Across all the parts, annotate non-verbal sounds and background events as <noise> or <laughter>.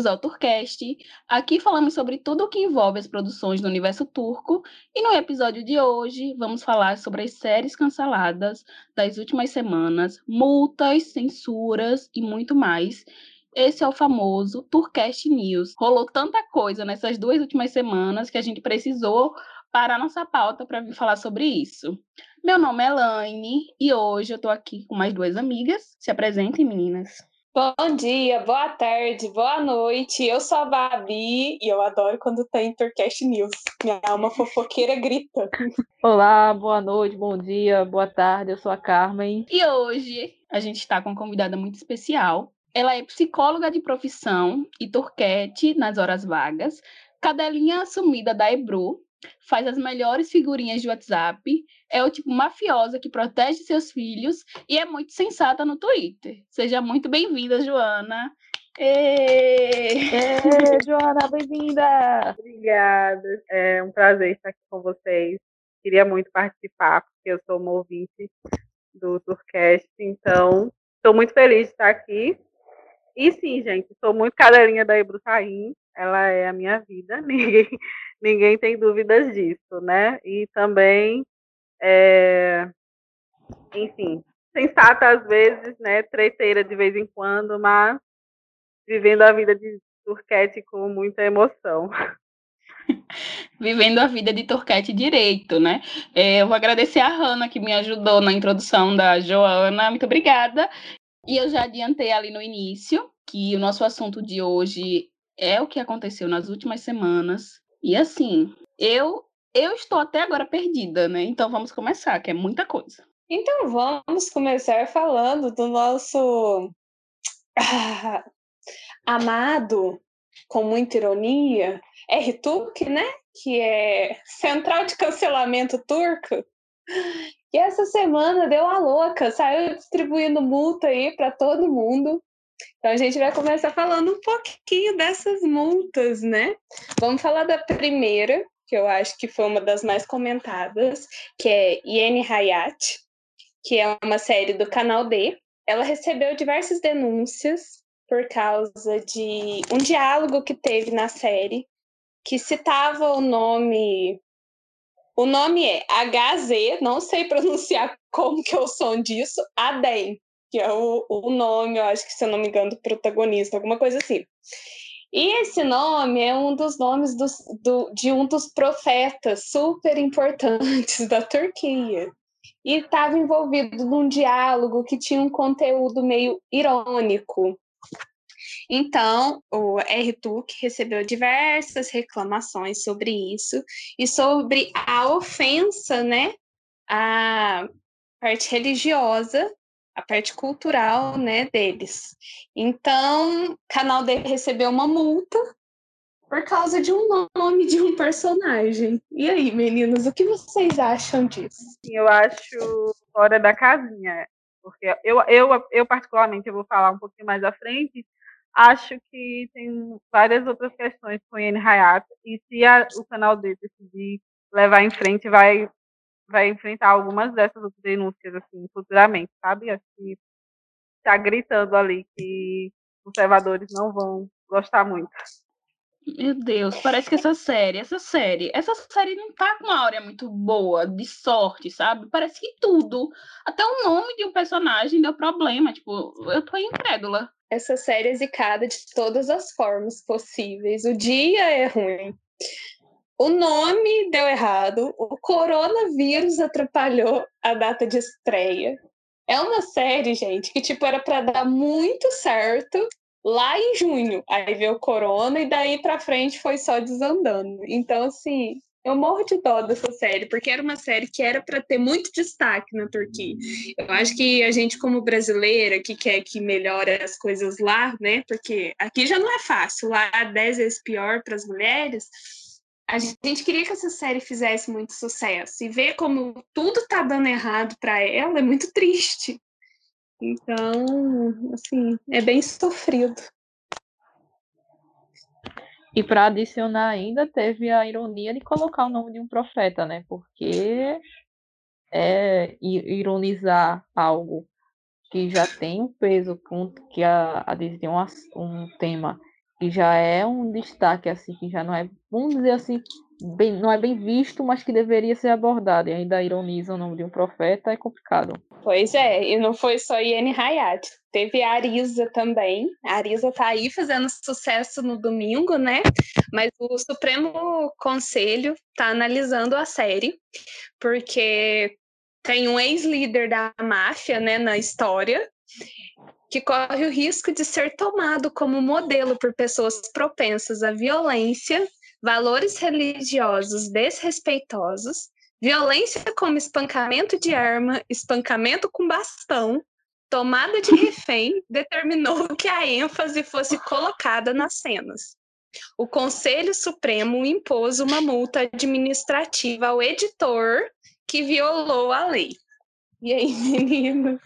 bem-vindos ao Turcast. Aqui falamos sobre tudo o que envolve as produções do universo turco e no episódio de hoje vamos falar sobre as séries canceladas das últimas semanas, multas, censuras e muito mais. Esse é o famoso Turcast News. Rolou tanta coisa nessas duas últimas semanas que a gente precisou parar nossa pauta para vir falar sobre isso. Meu nome é Elaine e hoje eu estou aqui com mais duas amigas. Se apresentem, meninas. Bom dia, boa tarde, boa noite. Eu sou a Babi e eu adoro quando tem Turcast News. Minha alma fofoqueira grita. <laughs> Olá, boa noite, bom dia, boa tarde. Eu sou a Carmen. E hoje a gente está com uma convidada muito especial. Ela é psicóloga de profissão e turquete nas horas vagas, cadelinha assumida da Ebru, faz as melhores figurinhas de WhatsApp, é o tipo mafiosa que protege seus filhos e é muito sensata no Twitter. Seja muito bem-vinda, Joana. Ê! Ê, <laughs> Joana, bem-vinda! Obrigada. É um prazer estar aqui com vocês. Queria muito participar, porque eu sou uma ouvinte do Tourcast, então estou muito feliz de estar aqui. E sim, gente, sou muito cadelinha da Ibrutaim, ela é a minha vida, <laughs> ninguém, ninguém tem dúvidas disso, né? E também, é, enfim, sensata às vezes, né? Treteira de vez em quando, mas vivendo a vida de turquete com muita emoção. <laughs> Vivendo a vida de Turquete direito, né? É, eu vou agradecer a Hanna que me ajudou na introdução da Joana, muito obrigada. E eu já adiantei ali no início que o nosso assunto de hoje é o que aconteceu nas últimas semanas. E assim, eu eu estou até agora perdida, né? Então vamos começar, que é muita coisa. Então vamos começar falando do nosso ah, amado, com muita ironia, RTUC, né? Que é Central de Cancelamento Turco. E essa semana deu a louca, saiu distribuindo multa aí para todo mundo. Então a gente vai começar falando um pouquinho dessas multas, né? Vamos falar da primeira, que eu acho que foi uma das mais comentadas, que é Yeni Hayat, que é uma série do canal D. Ela recebeu diversas denúncias por causa de um diálogo que teve na série que citava o nome o nome é HZ, não sei pronunciar <laughs> como que é o som disso, Adem que é o, o nome, eu acho que se eu não me engano, do protagonista, alguma coisa assim. E esse nome é um dos nomes dos, do, de um dos profetas super importantes <laughs> da Turquia. E estava envolvido num diálogo que tinha um conteúdo meio irônico. Então, o RTUC recebeu diversas reclamações sobre isso e sobre a ofensa, né, à parte religiosa a parte cultural, né, deles. Então, canal dele recebeu uma multa por causa de um nome de um personagem. E aí, meninos, o que vocês acham disso? Eu acho fora da casinha, porque eu, eu, eu particularmente, eu vou falar um pouquinho mais à frente, acho que tem várias outras questões com o Ian Hayat, e se a, o canal dele decidir levar em frente, vai vai enfrentar algumas dessas denúncias assim futuramente, sabe? Acho que está gritando ali que conservadores não vão gostar muito. Meu Deus, parece que essa série, essa série, essa série não tá com uma área muito boa, de sorte, sabe? Parece que tudo, até o nome de um personagem deu problema, tipo, eu tô incrédula. Essa série é zicada de todas as formas possíveis. O dia é ruim. O nome deu errado, o coronavírus atrapalhou a data de estreia. É uma série, gente, que tipo era para dar muito certo lá em junho. Aí veio o corona e daí para frente foi só desandando. Então assim, eu morro de dó dessa série, porque era uma série que era para ter muito destaque na Turquia. Eu acho que a gente, como brasileira, que quer que melhore as coisas lá, né? Porque aqui já não é fácil, lá é 10 vezes pior para as mulheres a gente queria que essa série fizesse muito sucesso e ver como tudo tá dando errado para ela é muito triste. Então, assim, é bem sofrido. E para adicionar ainda, teve a ironia de colocar o nome de um profeta, né? Porque é ironizar algo que já tem um peso, que a, a um, um tema que já é um destaque assim, que já não é, vamos dizer assim, bem, não é bem visto, mas que deveria ser abordado. E ainda ironiza o nome de um profeta, é complicado. Pois é, e não foi só Iene Hayat. Teve a Arisa também. A Arisa tá aí fazendo sucesso no domingo, né? Mas o Supremo Conselho tá analisando a série, porque tem um ex-líder da máfia, né, na história, que corre o risco de ser tomado como modelo por pessoas propensas à violência, valores religiosos desrespeitosos, violência como espancamento de arma, espancamento com bastão, tomada de refém, <laughs> determinou que a ênfase fosse colocada nas cenas. O Conselho Supremo impôs uma multa administrativa ao editor que violou a lei. E aí, <laughs> meninos?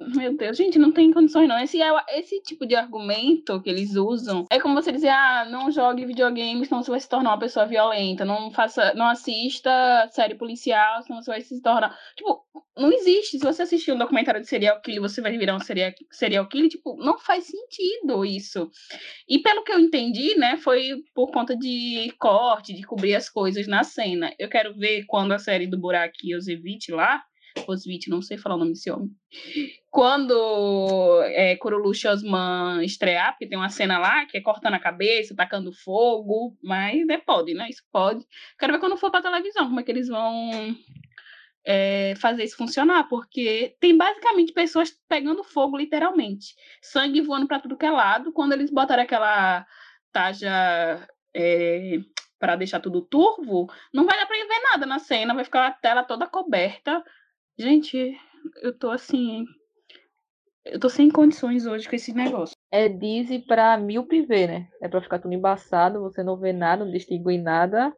Meu Deus, gente, não tem condições não. Esse, é esse tipo de argumento que eles usam é como você dizer, ah, não jogue videogame, senão você vai se tornar uma pessoa violenta. Não faça, não assista série policial, senão você vai se tornar. Tipo, não existe. Se você assistir um documentário de serial killer, você vai virar um serial, serial killer. Tipo, não faz sentido isso. E pelo que eu entendi, né, foi por conta de corte, de cobrir as coisas na cena. Eu quero ver quando a série do Burak Yosevich lá Osvit, não sei falar o nome desse homem. Quando é, Kurulu Osman estrear, porque tem uma cena lá que é cortando a cabeça, tacando fogo, mas né, pode, né? Isso pode. Quero ver quando for pra televisão, como é que eles vão é, fazer isso funcionar, porque tem basicamente pessoas pegando fogo, literalmente. Sangue voando para tudo que é lado. Quando eles botaram aquela taja é, para deixar tudo turvo, não vai dar para ver nada na cena, vai ficar a tela toda coberta Gente, eu tô assim. Eu tô sem condições hoje com esse negócio. É Dizzy pra míope ver, né? É pra ficar tudo embaçado, você não vê nada, não distingue nada.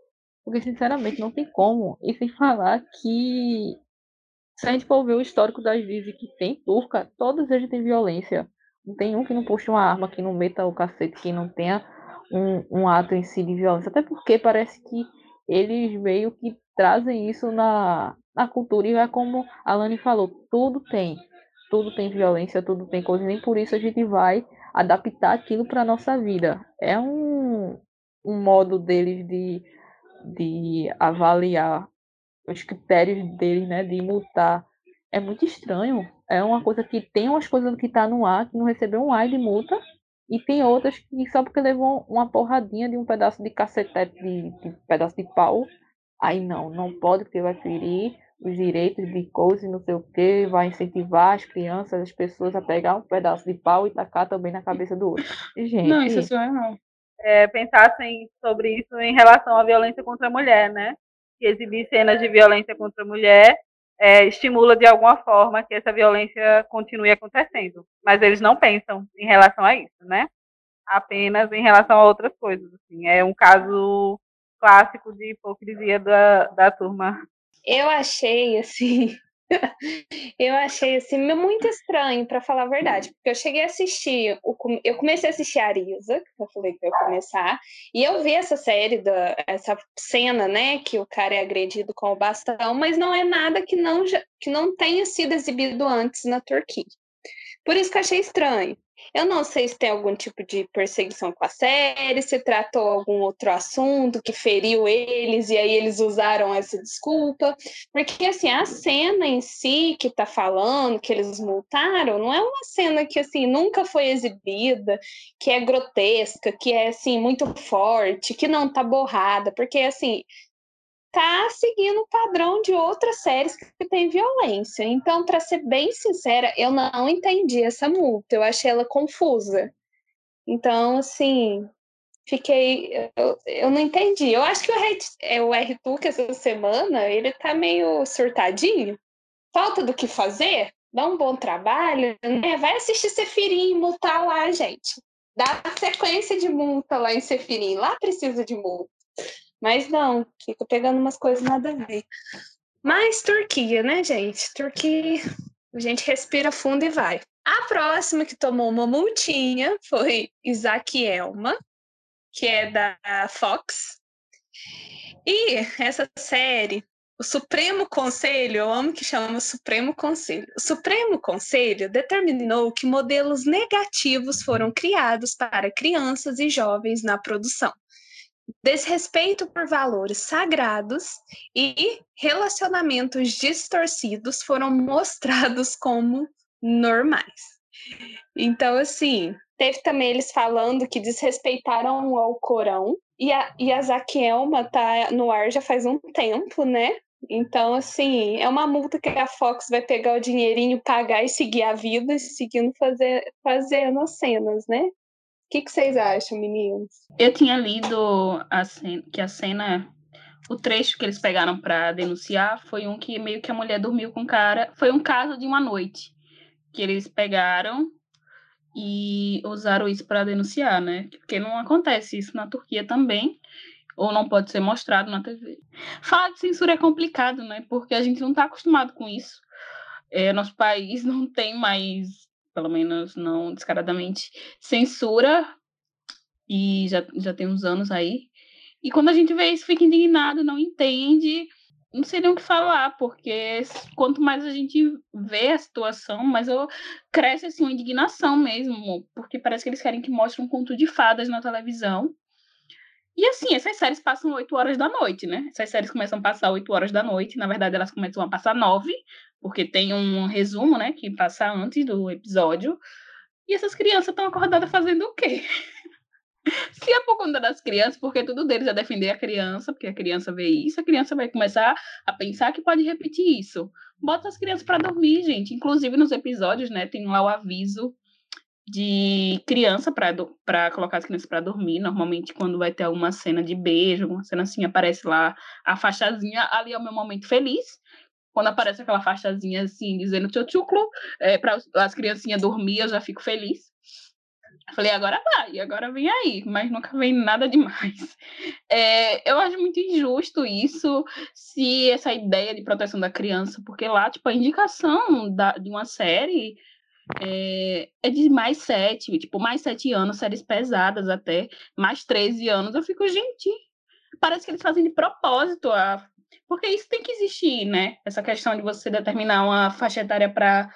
Porque, sinceramente, não tem como. E sem falar que. Se a gente for ver o histórico das Dizzy que tem turca, todas eles têm violência. Não tem um que não puxe uma arma, que não meta o cacete, que não tenha um, um ato em si de violência. Até porque parece que eles meio que trazem isso na, na cultura. E é como a Lani falou, tudo tem. Tudo tem violência, tudo tem coisa. Nem por isso a gente vai adaptar aquilo para nossa vida. É um, um modo deles de, de avaliar os critérios deles, né? De multar. É muito estranho. É uma coisa que tem umas coisas que tá no ar, que não recebeu um ai de multa, e tem outras que só porque levou uma porradinha de um pedaço de cacetete, de, de pedaço de pau, aí não, não pode porque vai ferir os direitos de coisa e não sei o que, vai incentivar as crianças, as pessoas a pegar um pedaço de pau e tacar também na cabeça do outro. Gente, não, isso é surreal. É, pensassem sobre isso em relação à violência contra a mulher, né? Que exibir cenas de violência contra a mulher é, estimula de alguma forma que essa violência continue acontecendo. Mas eles não pensam em relação a isso, né? Apenas em relação a outras coisas. Assim. É um caso clássico de hipocrisia da, da turma eu achei assim. <laughs> eu achei assim muito estranho, para falar a verdade, porque eu cheguei a assistir, eu comecei a assistir a Arisa, que eu falei que eu ia começar, e eu vi essa série, da, essa cena, né, que o cara é agredido com o bastão, mas não é nada que não, que não tenha sido exibido antes na Turquia. Por isso que eu achei estranho. Eu não sei se tem algum tipo de perseguição com a série, se tratou algum outro assunto que feriu eles e aí eles usaram essa desculpa. Porque, assim, a cena em si que tá falando, que eles multaram, não é uma cena que, assim, nunca foi exibida, que é grotesca, que é, assim, muito forte, que não tá borrada. Porque, assim, tá seguindo o padrão de outras séries que tem violência. Então, para ser bem sincera, eu não entendi essa multa. Eu achei ela confusa. Então, assim, fiquei. Eu, eu não entendi. Eu acho que o, é, o R-Tuque essa semana, ele tá meio surtadinho. Falta do que fazer? Dá um bom trabalho, né? Vai assistir Sefirim, multar lá, gente. Dá sequência de multa lá em Sefirim. Lá precisa de multa. Mas não, fica pegando umas coisas nada a ver. Mas Turquia, né, gente? Turquia, a gente respira fundo e vai. A próxima que tomou uma multinha foi Isaac Elma, que é da Fox. E essa série, o Supremo Conselho, eu amo que chama Supremo Conselho. O Supremo Conselho determinou que modelos negativos foram criados para crianças e jovens na produção. Desrespeito por valores sagrados e relacionamentos distorcidos foram mostrados como normais. Então, assim, teve também eles falando que desrespeitaram ao Corão. E a, e a Zaquelma tá no ar já faz um tempo, né? Então, assim, é uma multa que a Fox vai pegar o dinheirinho, pagar e seguir a vida, seguindo fazer, fazendo as cenas, né? O que, que vocês acham, meninos? Eu tinha lido a cena, que a cena, o trecho que eles pegaram para denunciar foi um que meio que a mulher dormiu com o cara. Foi um caso de uma noite que eles pegaram e usaram isso para denunciar, né? Porque não acontece isso na Turquia também, ou não pode ser mostrado na TV. Falar de censura é complicado, né? Porque a gente não está acostumado com isso. É, nosso país <laughs> não tem mais, pelo menos não descaradamente, censura, e já, já tem uns anos aí. E quando a gente vê isso, fica indignado, não entende não sei nem o que falar, porque quanto mais a gente vê a situação, mais eu, cresce assim, uma indignação mesmo, porque parece que eles querem que mostre um conto de fadas na televisão. E assim, essas séries passam 8 horas da noite, né? Essas séries começam a passar 8 horas da noite, na verdade elas começam a passar 9, porque tem um resumo, né, que passa antes do episódio. E essas crianças estão acordadas fazendo o quê? <laughs> Se é por conta das crianças, porque tudo deles é defender a criança, porque a criança vê isso, a criança vai começar a pensar que pode repetir isso. Bota as crianças para dormir, gente. Inclusive nos episódios, né, tem lá o aviso de criança para colocar as crianças para dormir. Normalmente, quando vai ter alguma cena de beijo, alguma cena assim, aparece lá a faixazinha. Ali é o meu momento feliz. Quando aparece aquela faixazinha assim, dizendo tchutchuclo, é, para as criancinhas dormir, eu já fico feliz. Falei, agora vai, agora vem aí, mas nunca vem nada demais. <laughs> É, eu acho muito injusto isso, se essa ideia de proteção da criança, porque lá, tipo, a indicação da, de uma série é, é, de mais sete, tipo, mais sete anos, séries pesadas até, mais 13 anos. Eu fico, gente, parece que eles fazem de propósito, a, porque isso tem que existir, né? Essa questão de você determinar uma faixa etária para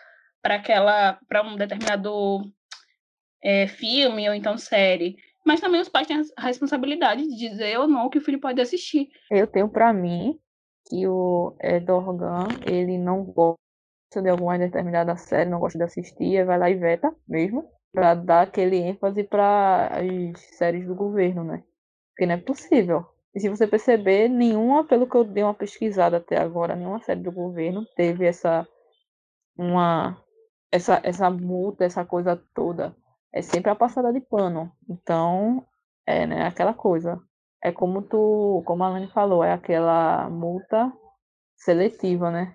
aquela, para um determinado é, filme ou então série. Mas também os pais têm a responsabilidade de dizer ou não que o filho pode assistir. Eu tenho para mim que o Edorgan, ele não gosta de alguma determinada série, não gosta de assistir, vai lá e veta mesmo, para dar aquele ênfase para as séries do governo, né? Porque não é possível. E se você perceber, nenhuma, pelo que eu dei uma pesquisada até agora, nenhuma série do governo teve essa uma essa essa multa, essa coisa toda é sempre a passada de pano. Então, é né, aquela coisa. É como tu, como a Alane falou, é aquela multa seletiva, né?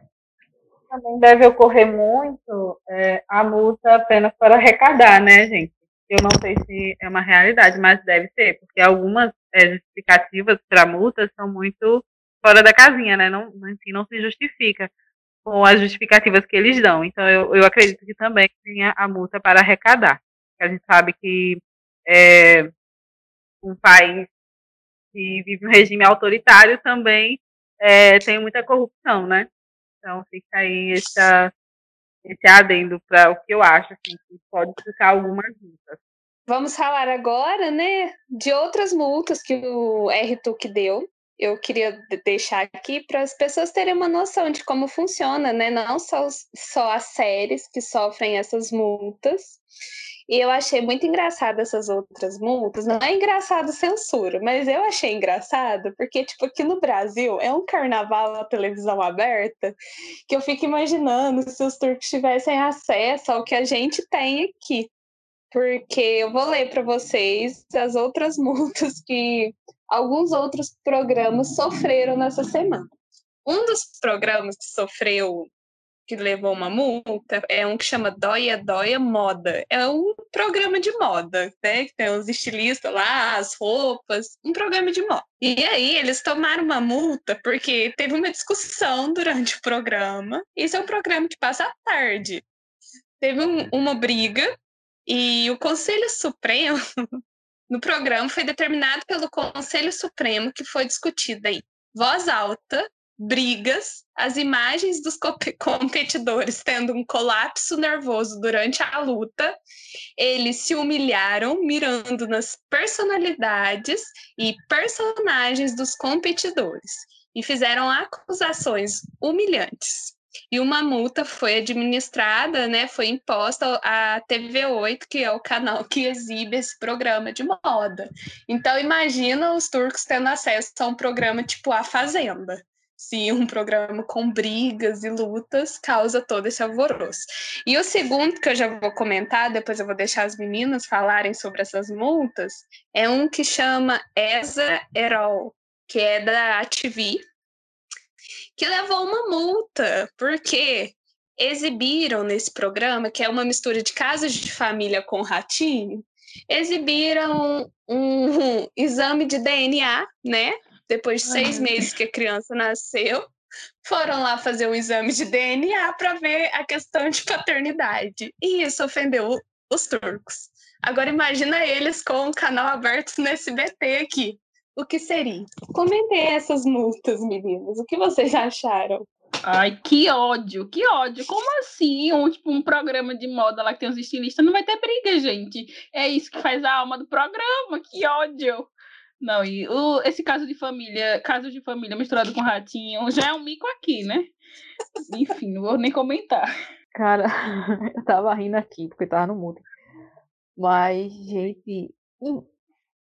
Também deve ocorrer muito é, a multa apenas para arrecadar, né, gente? Eu não sei se é uma realidade, mas deve ser, porque algumas é, justificativas para multas são muito fora da casinha, né? Não, assim, não se justifica com as justificativas que eles dão. Então, eu, eu acredito que também tenha a multa para arrecadar a gente sabe que é, um país que vive um regime autoritário também é, tem muita corrupção, né? Então fica aí essa, esse adendo para o que eu acho assim, que pode ficar algumas multas. Vamos falar agora, né, de outras multas que o RTUC deu. Eu queria deixar aqui para as pessoas terem uma noção de como funciona, né? Não só, só as séries que sofrem essas multas, e eu achei muito engraçado essas outras multas. Não é engraçado censura, mas eu achei engraçado porque, tipo, aqui no Brasil é um carnaval na televisão aberta que eu fico imaginando se os turcos tivessem acesso ao que a gente tem aqui. Porque eu vou ler para vocês as outras <laughs> multas que alguns outros programas sofreram nessa semana. Um dos programas que sofreu que levou uma multa é um que chama Doia Doia Moda. É um programa de moda, né? Que tem os estilistas lá, as roupas, um programa de moda. E aí eles tomaram uma multa porque teve uma discussão durante o programa. Isso é um programa que passa tarde. Teve um, uma briga e o Conselho Supremo <laughs> no programa foi determinado pelo Conselho Supremo que foi discutida aí voz alta brigas, as imagens dos <laughs> competidores tendo um colapso nervoso durante a luta. Eles se humilharam mirando nas personalidades e personagens dos competidores e fizeram acusações humilhantes. E uma multa foi administrada, né, foi imposta à TV8, que é o canal que exibe esse programa de moda. Então imagina os turcos tendo acesso a um programa tipo A Fazenda. Se um programa com brigas e lutas causa todo esse alvoroço. E o segundo que eu já vou comentar, depois eu vou deixar as meninas falarem sobre essas multas, é um que chama Eza Erol, que é da TV, que levou uma multa, porque exibiram nesse programa, que é uma mistura de casas de família com ratinho, exibiram um, um exame de DNA, né? Depois de seis meses que a criança nasceu, foram lá fazer um exame de DNA para ver a questão de paternidade. E isso ofendeu os turcos. Agora imagina eles com o canal aberto no SBT aqui o que seria? Comentei essas multas, meninas. O que vocês acharam? Ai, que ódio, que ódio. Como assim? Um, tipo, um programa de moda lá que tem os estilistas não vai ter briga, gente. É isso que faz a alma do programa. Que ódio. Não, e o, esse caso de família, caso de família misturado com ratinho, já é um mico aqui, né? Enfim, não vou nem comentar. Cara, <laughs> eu tava rindo aqui, porque tava no mundo. Mas, gente,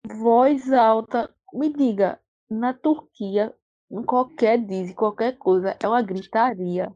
voz alta me diga, na Turquia, em qualquer diz, qualquer coisa, é uma gritaria,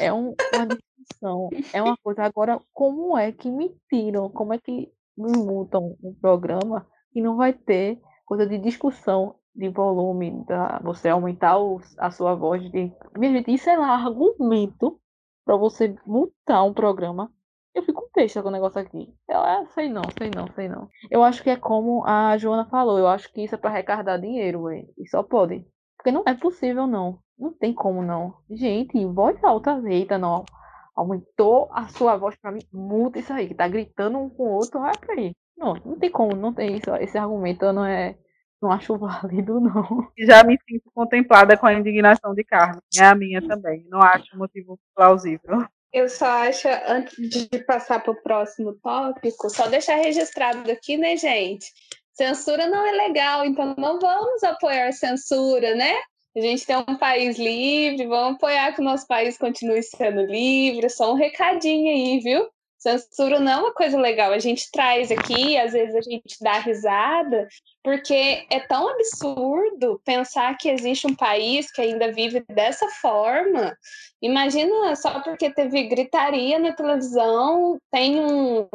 é um, uma discussão, é uma coisa. Agora, como é que me tiram, como é que me multam um programa que não vai ter coisa de discussão de volume, da, você aumentar a sua voz? De, minha gente, isso é argumento para você multar um programa eu fico besta com o negócio aqui. Eu ah, sei não, sei não, sei não. Eu acho que é como a Joana falou, eu acho que isso é para arrecadar dinheiro, ué. E só pode. Porque não é possível, não. Não tem como, não. Gente, voz alta, eita, não. Aumentou a sua voz pra mim. Muda isso aí, que tá gritando um com o outro. Pra aí. Não, não tem como, não tem isso. Esse argumento não é. Não acho válido, <laughs> não. Já me sinto contemplada com a indignação de Carlos. É a minha também. Não acho motivo plausível. Eu só acho, antes de passar para o próximo tópico, só deixar registrado aqui, né, gente? Censura não é legal, então não vamos apoiar censura, né? A gente tem um país livre, vamos apoiar que o nosso país continue sendo livre. Só um recadinho aí, viu? Censura não é uma coisa legal. A gente traz aqui, às vezes a gente dá risada, porque é tão absurdo pensar que existe um país que ainda vive dessa forma. Imagina só porque teve gritaria na televisão, tem um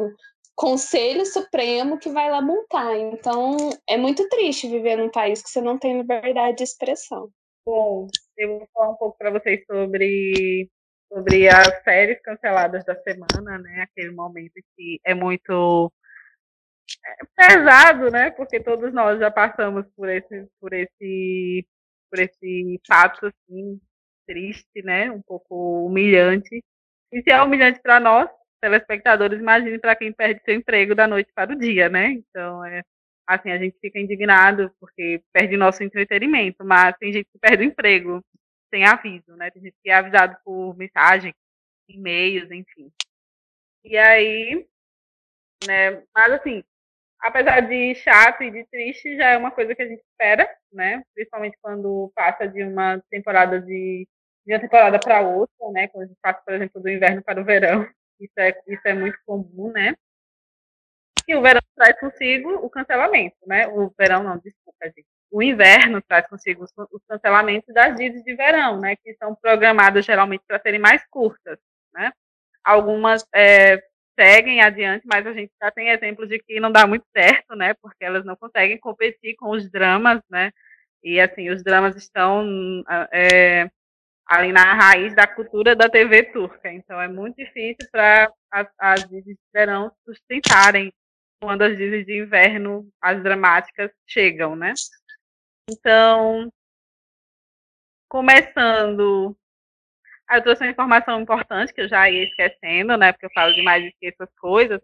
Conselho Supremo que vai lá multar. Então, é muito triste viver num país que você não tem liberdade de expressão. Bom, eu vou falar um pouco para vocês sobre sobre as séries canceladas da semana, né? Aquele momento que é muito é, pesado, né? Porque todos nós já passamos por esse, por esse, por esse fato assim triste, né? Um pouco humilhante. E se é humilhante para nós, telespectadores, imagine para quem perde seu emprego da noite para o dia, né? Então é assim a gente fica indignado porque perde nosso entretenimento, mas tem gente que perde o emprego sem aviso, né? Tem gente que é avisado por mensagem, e-mails, enfim. E aí, né? Mas assim, apesar de chato e de triste, já é uma coisa que a gente espera, né? Principalmente quando passa de uma temporada de, de uma temporada para outra, né? Quando a gente passa, por exemplo, do inverno para o verão. Isso é, isso é muito comum, né? E o verão traz consigo o cancelamento, né? O verão não, desculpa, gente o inverno traz consigo os cancelamentos das dias de verão, né, que são programadas geralmente para serem mais curtas, né. Algumas é, seguem adiante, mas a gente já tem exemplos de que não dá muito certo, né, porque elas não conseguem competir com os dramas, né, e assim os dramas estão é, ali na raiz da cultura da TV turca, então é muito difícil para as, as de verão sustentarem quando as dizes de inverno, as dramáticas chegam, né? Então, começando. Ah, eu trouxe uma informação importante que eu já ia esquecendo, né? Porque eu falo demais e esqueço as coisas.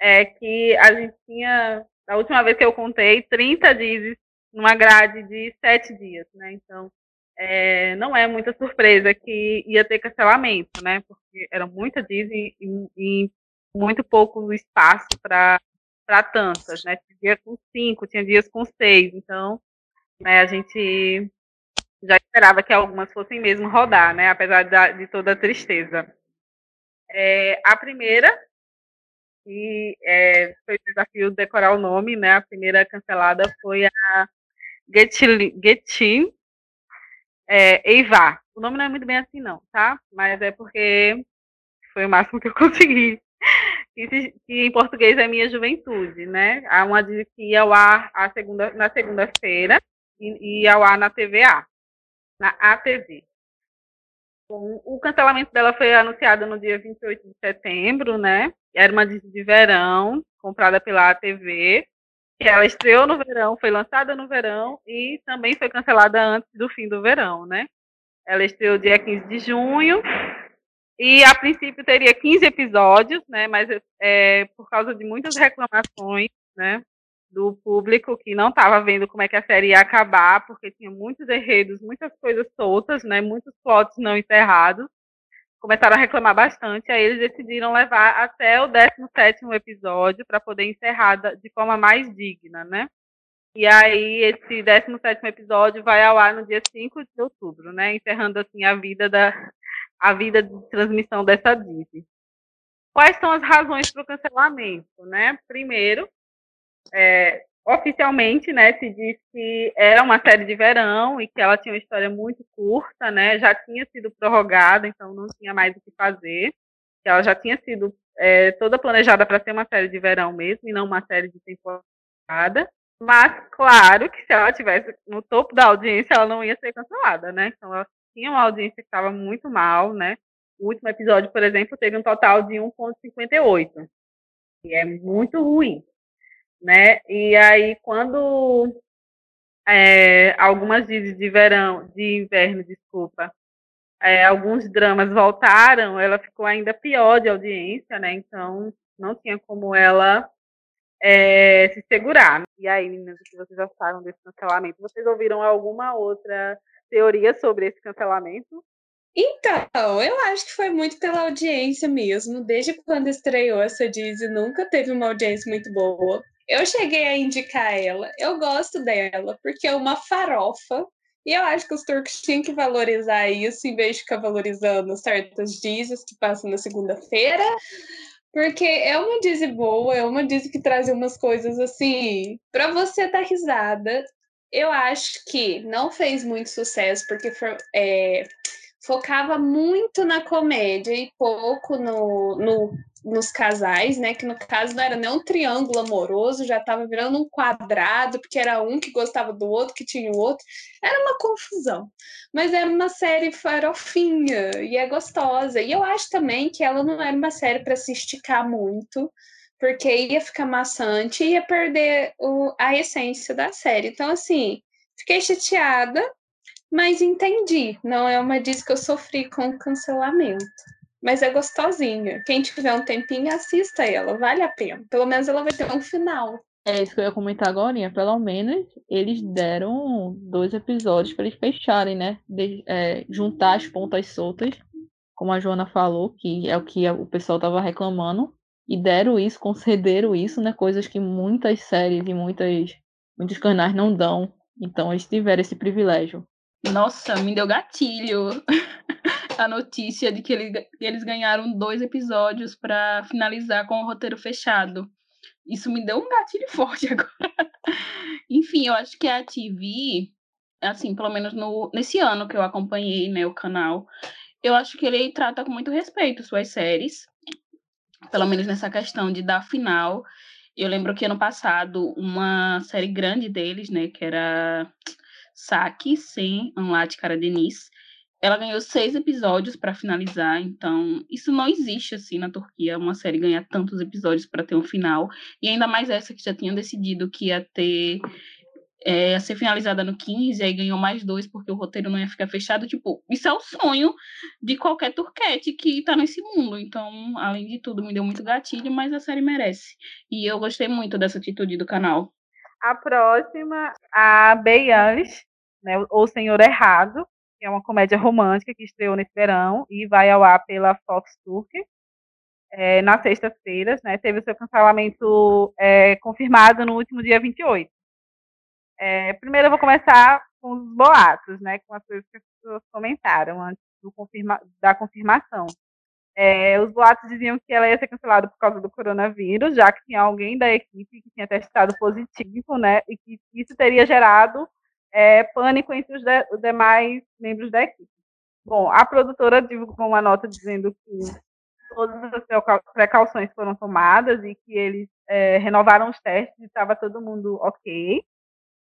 É que a gente tinha, da última vez que eu contei, 30 dias numa grade de 7 dias, né? Então, é, não é muita surpresa que ia ter cancelamento, né? Porque era muita Disney e, e muito pouco espaço para tantas, né? Tinha dia com cinco, tinha dias com seis, então né, a gente já esperava que algumas fossem mesmo rodar, né? Apesar de, de toda a tristeza. É, a primeira, e é, foi o desafio de decorar o nome, né? A primeira cancelada foi a Getin é, Eivar. O nome não é muito bem assim, não, tá? Mas é porque foi o máximo <laughs> que eu consegui. Que, em português é minha juventude, né? Há uma que ia ao ar segunda, na segunda-feira e ao ar na TVA, na ATV. Bom, o cancelamento dela foi anunciado no dia 28 de setembro, né? Era uma disco de verão, comprada pela ATV, que ela estreou no verão, foi lançada no verão e também foi cancelada antes do fim do verão, né? Ela estreou dia 15 de junho e a princípio teria 15 episódios, né? Mas é, por causa de muitas reclamações, né? Do público que não estava vendo como é que a série ia acabar, porque tinha muitos enredos, muitas coisas soltas, né? Muitos plots não enterrados. Começaram a reclamar bastante, aí eles decidiram levar até o 17 episódio para poder encerrar de forma mais digna, né? E aí, esse 17 episódio vai ao ar no dia 5 de outubro, né? Encerrando, assim, a vida da, a vida de transmissão dessa Disney. Quais são as razões para o cancelamento, né? Primeiro, é, oficialmente, né, se diz que era uma série de verão e que ela tinha uma história muito curta, né? Já tinha sido prorrogada, então não tinha mais o que fazer. Que ela já tinha sido é, toda planejada para ser uma série de verão mesmo e não uma série de temporada. Mas, claro que se ela tivesse no topo da audiência, ela não ia ser cancelada, né? Então, ela tinha uma audiência que estava muito mal, né? O último episódio, por exemplo, teve um total de 1,58, que é muito ruim, né? E aí, quando é, algumas dizes de verão, de inverno, desculpa, é, alguns dramas voltaram, ela ficou ainda pior de audiência, né? Então, não tinha como ela é, se segurar. E aí, meninas, o que vocês acharam desse cancelamento? Vocês ouviram alguma outra teoria sobre esse cancelamento? Então, eu acho que foi muito pela audiência mesmo. Desde quando estreou essa Disney, nunca teve uma audiência muito boa. Eu cheguei a indicar ela. Eu gosto dela, porque é uma farofa. E eu acho que os turcos tinham que valorizar isso, em vez de ficar valorizando certas Disneys que passam na segunda-feira. Porque é uma Disney boa, é uma Disney que traz umas coisas assim, para você dar risada eu acho que não fez muito sucesso porque é, focava muito na comédia e pouco no, no, nos casais, né? Que no caso não era nem um triângulo amoroso, já estava virando um quadrado, porque era um que gostava do outro, que tinha o outro. Era uma confusão. Mas era uma série farofinha e é gostosa. E eu acho também que ela não era uma série para se esticar muito porque ia ficar maçante e ia perder o, a essência da série. Então, assim, fiquei chateada, mas entendi. Não é uma diz que eu sofri com cancelamento. Mas é gostosinha. Quem tiver um tempinho, assista ela, vale a pena. Pelo menos ela vai ter um final. É isso que eu ia comentar agora. Pelo menos eles deram dois episódios para eles fecharem, né? De, é, juntar as pontas soltas, como a Joana falou, que é o que o pessoal estava reclamando e deram isso, concederam isso, né? Coisas que muitas séries e muitas, muitos canais não dão. Então eles tiveram esse privilégio. Nossa, me deu gatilho <laughs> a notícia de que eles ganharam dois episódios para finalizar com o roteiro fechado. Isso me deu um gatilho <laughs> forte agora. Enfim, eu acho que a TV, assim, pelo menos no, nesse ano que eu acompanhei né, o canal, eu acho que ele trata com muito respeito suas séries pelo menos nessa questão de dar final. Eu lembro que ano passado, uma série grande deles, né, que era Saque, sem Anlat Denise, ela ganhou seis episódios para finalizar, então isso não existe assim na Turquia, uma série ganhar tantos episódios para ter um final, e ainda mais essa que já tinham decidido que ia ter é, a ser finalizada no 15, aí ganhou mais dois porque o roteiro não ia ficar fechado. Tipo, isso é o sonho de qualquer turquete que tá nesse mundo. Então, além de tudo, me deu muito gatilho, mas a série merece. E eu gostei muito dessa atitude do canal. A próxima, a Beyans, né, ou Senhor Errado, que é uma comédia romântica que estreou nesse verão e vai ao ar pela Fox Turk é, nas sextas-feiras, né? Teve o seu cancelamento é, confirmado no último dia 28. É, primeiro eu vou começar com os boatos, né? Com as coisas que as pessoas comentaram antes confirma, da confirmação. É, os boatos diziam que ela ia ser cancelada por causa do coronavírus, já que tinha alguém da equipe que tinha testado positivo, né? E que isso teria gerado é, pânico entre os, de, os, demais membros da equipe. Bom, a produtora divulgou uma nota dizendo que todas as precauções foram tomadas e que eles é, renovaram os testes e estava todo mundo ok.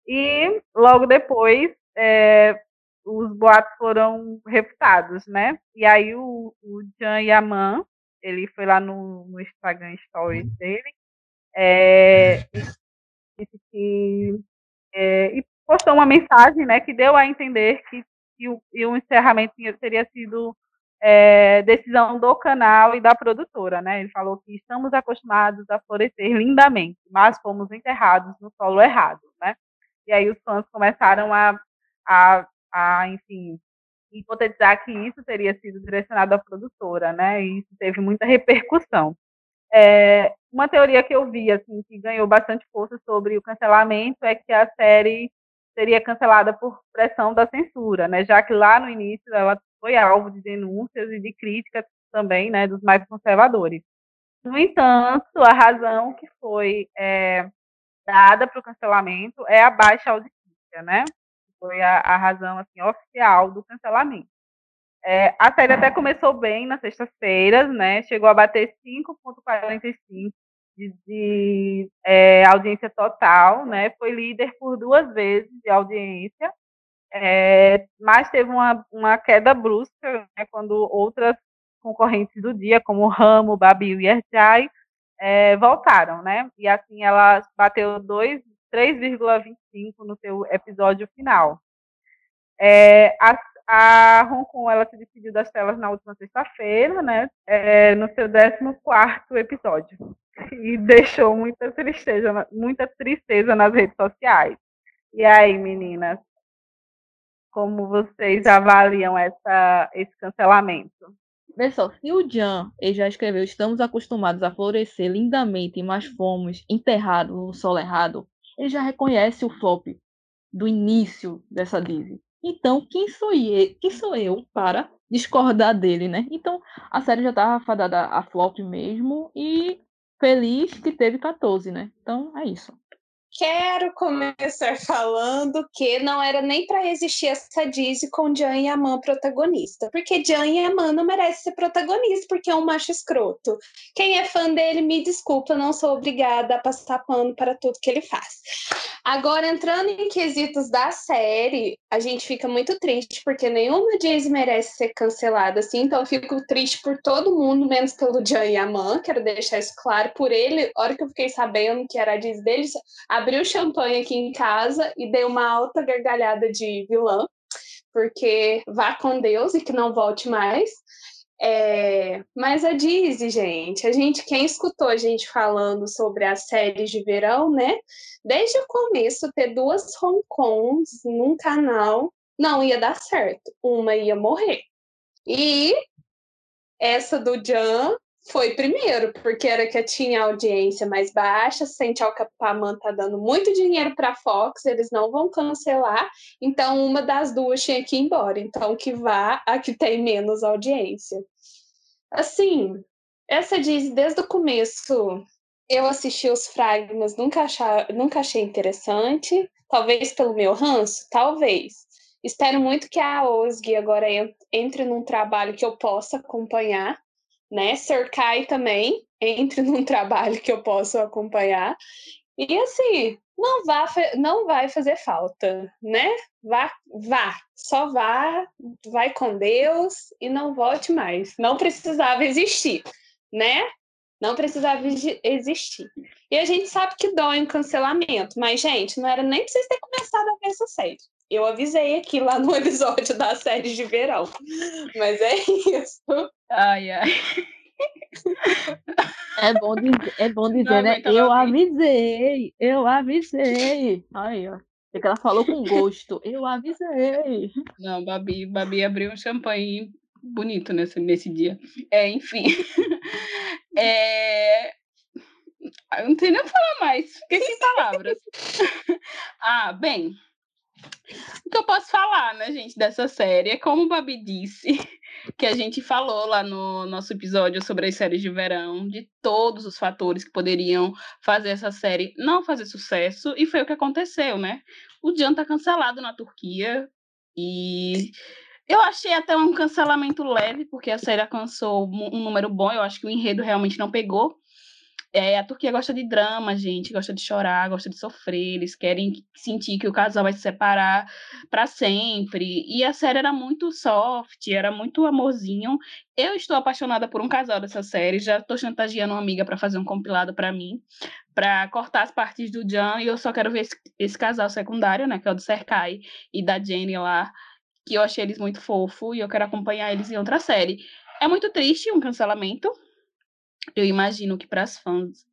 E logo depois é, os boatos foram refutados, né? E aí o, o Jan Yaman, ele foi lá no, no Instagram Stories dele, é, disse que é, e postou uma mensagem, né, que deu a entender que, que o, e o encerramento teria sido é, decisão do canal e da produtora, né? Ele falou que estamos acostumados a florescer lindamente, mas fomos enterrados no solo errado, né? E aí os fãs começaram a, a a, enfim, hipotetizar que isso teria sido direcionado à produtora, né? E isso teve muita repercussão. É, uma teoria que eu vi, assim, que ganhou bastante força sobre o cancelamento é que a série seria cancelada por pressão da censura, né? Já que lá no início ela foi alvo de denúncias e de críticas também, né, dos mais conservadores. No entanto, a razão que foi é, dada para o cancelamento é a baixa audiência, né? foi a, a razão assim, oficial do cancelamento. É, a série até começou bem nas sextas-feiras, né? Chegou a bater 5,45 de, de é, audiência total, né? Foi líder por duas vezes de audiência, é, mas teve uma, uma queda brusca né, quando outras concorrentes do dia, como Ramo, Babil e Erjai, é, voltaram, né? E assim ela bateu 2 3,25 no seu episódio final. É, a, a Hong Kong ela se despediu das telas na última sexta-feira, né, é, no seu 14 episódio, e deixou muita tristeza, muita tristeza nas redes sociais. E aí, meninas, como vocês avaliam essa, esse cancelamento? Pessoal, se o Jan ele já escreveu Estamos acostumados a florescer lindamente, mas fomos enterrados no solo errado, ele já reconhece o flop do início dessa Disney. Então, quem sou eu, quem sou eu para discordar dele, né? Então, a série já estava fadada a flop mesmo e feliz que teve 14, né? Então, é isso. Quero começar <laughs> falando que não era nem para existir essa Dizzy com Jan e Aman protagonista, porque Jan e Aman não merece ser protagonista porque é um macho escroto. Quem é fã dele, me desculpa, não sou obrigada a passar pano para tudo que ele faz. Agora, entrando em quesitos da série, a gente fica muito triste porque nenhuma Dizzy merece ser cancelada assim, então eu fico triste por todo mundo, menos pelo Jan e Aman, quero deixar isso claro por ele. A hora que eu fiquei sabendo que era a Dizzy deles, a abri o champanhe aqui em casa e dei uma alta gargalhada de vilã, porque vá com Deus e que não volte mais. É, mas a Dizzy, gente, a gente, quem escutou a gente falando sobre as séries de verão, né? Desde o começo, ter duas Hong Kongs num canal não ia dar certo. Uma ia morrer. E essa do Jan foi primeiro, porque era que tinha audiência mais baixa, sente Alcapaman tá dando muito dinheiro para Fox, eles não vão cancelar, então uma das duas tinha que ir embora, então que vá a que tem menos audiência. Assim, essa diz desde o começo, eu assisti os fragmas, nunca, achar, nunca achei interessante, talvez pelo meu ranço, talvez. Espero muito que a OSG agora entre num trabalho que eu possa acompanhar, né? Cercai também, entre <laughs> num trabalho que eu posso acompanhar. E assim, não, vá, não vai fazer falta, né? Vá, vá, só vá, vai com Deus e não volte mais. Não precisava existir, né? Não precisava existir. E a gente sabe que dói um cancelamento, mas, gente, não era nem pra vocês terem começado a ver essa série. Eu avisei aqui lá no <laughs> episódio da série de verão. Mas é isso. Ai, ai. É bom dizer, é bom dizer né? Eu avisei, eu avisei. Aí, ó. É que ela falou com gosto. Eu avisei. Não, Babi, Babi abriu um champanhe bonito nesse, nesse dia. É, enfim. <laughs> É... Eu não tenho nem o que falar mais. Fiquei sem palavras. <laughs> ah, bem. O que eu posso falar, né, gente, dessa série é como o Babi disse, <laughs> que a gente falou lá no nosso episódio sobre as séries de verão, de todos os fatores que poderiam fazer essa série não fazer sucesso, e foi o que aconteceu, né? O Jan tá cancelado na Turquia, e eu achei até um cancelamento leve, porque a série alcançou um número bom, eu acho que o enredo realmente não pegou, é, a Turquia gosta de drama, gente, gosta de chorar, gosta de sofrer, eles querem sentir que o casal vai se separar para sempre. E a série era muito soft, era muito amorzinho. Eu estou apaixonada por um casal dessa série, já estou chantageando uma amiga para fazer um compilado para mim, para cortar as partes do Jan, e eu só quero ver esse, esse, casal secundário, né, que é o do Serkai e da Jenny lá, que eu achei eles muito fofo e eu quero acompanhar eles em outra série. É muito triste um cancelamento, eu imagino que para as fãs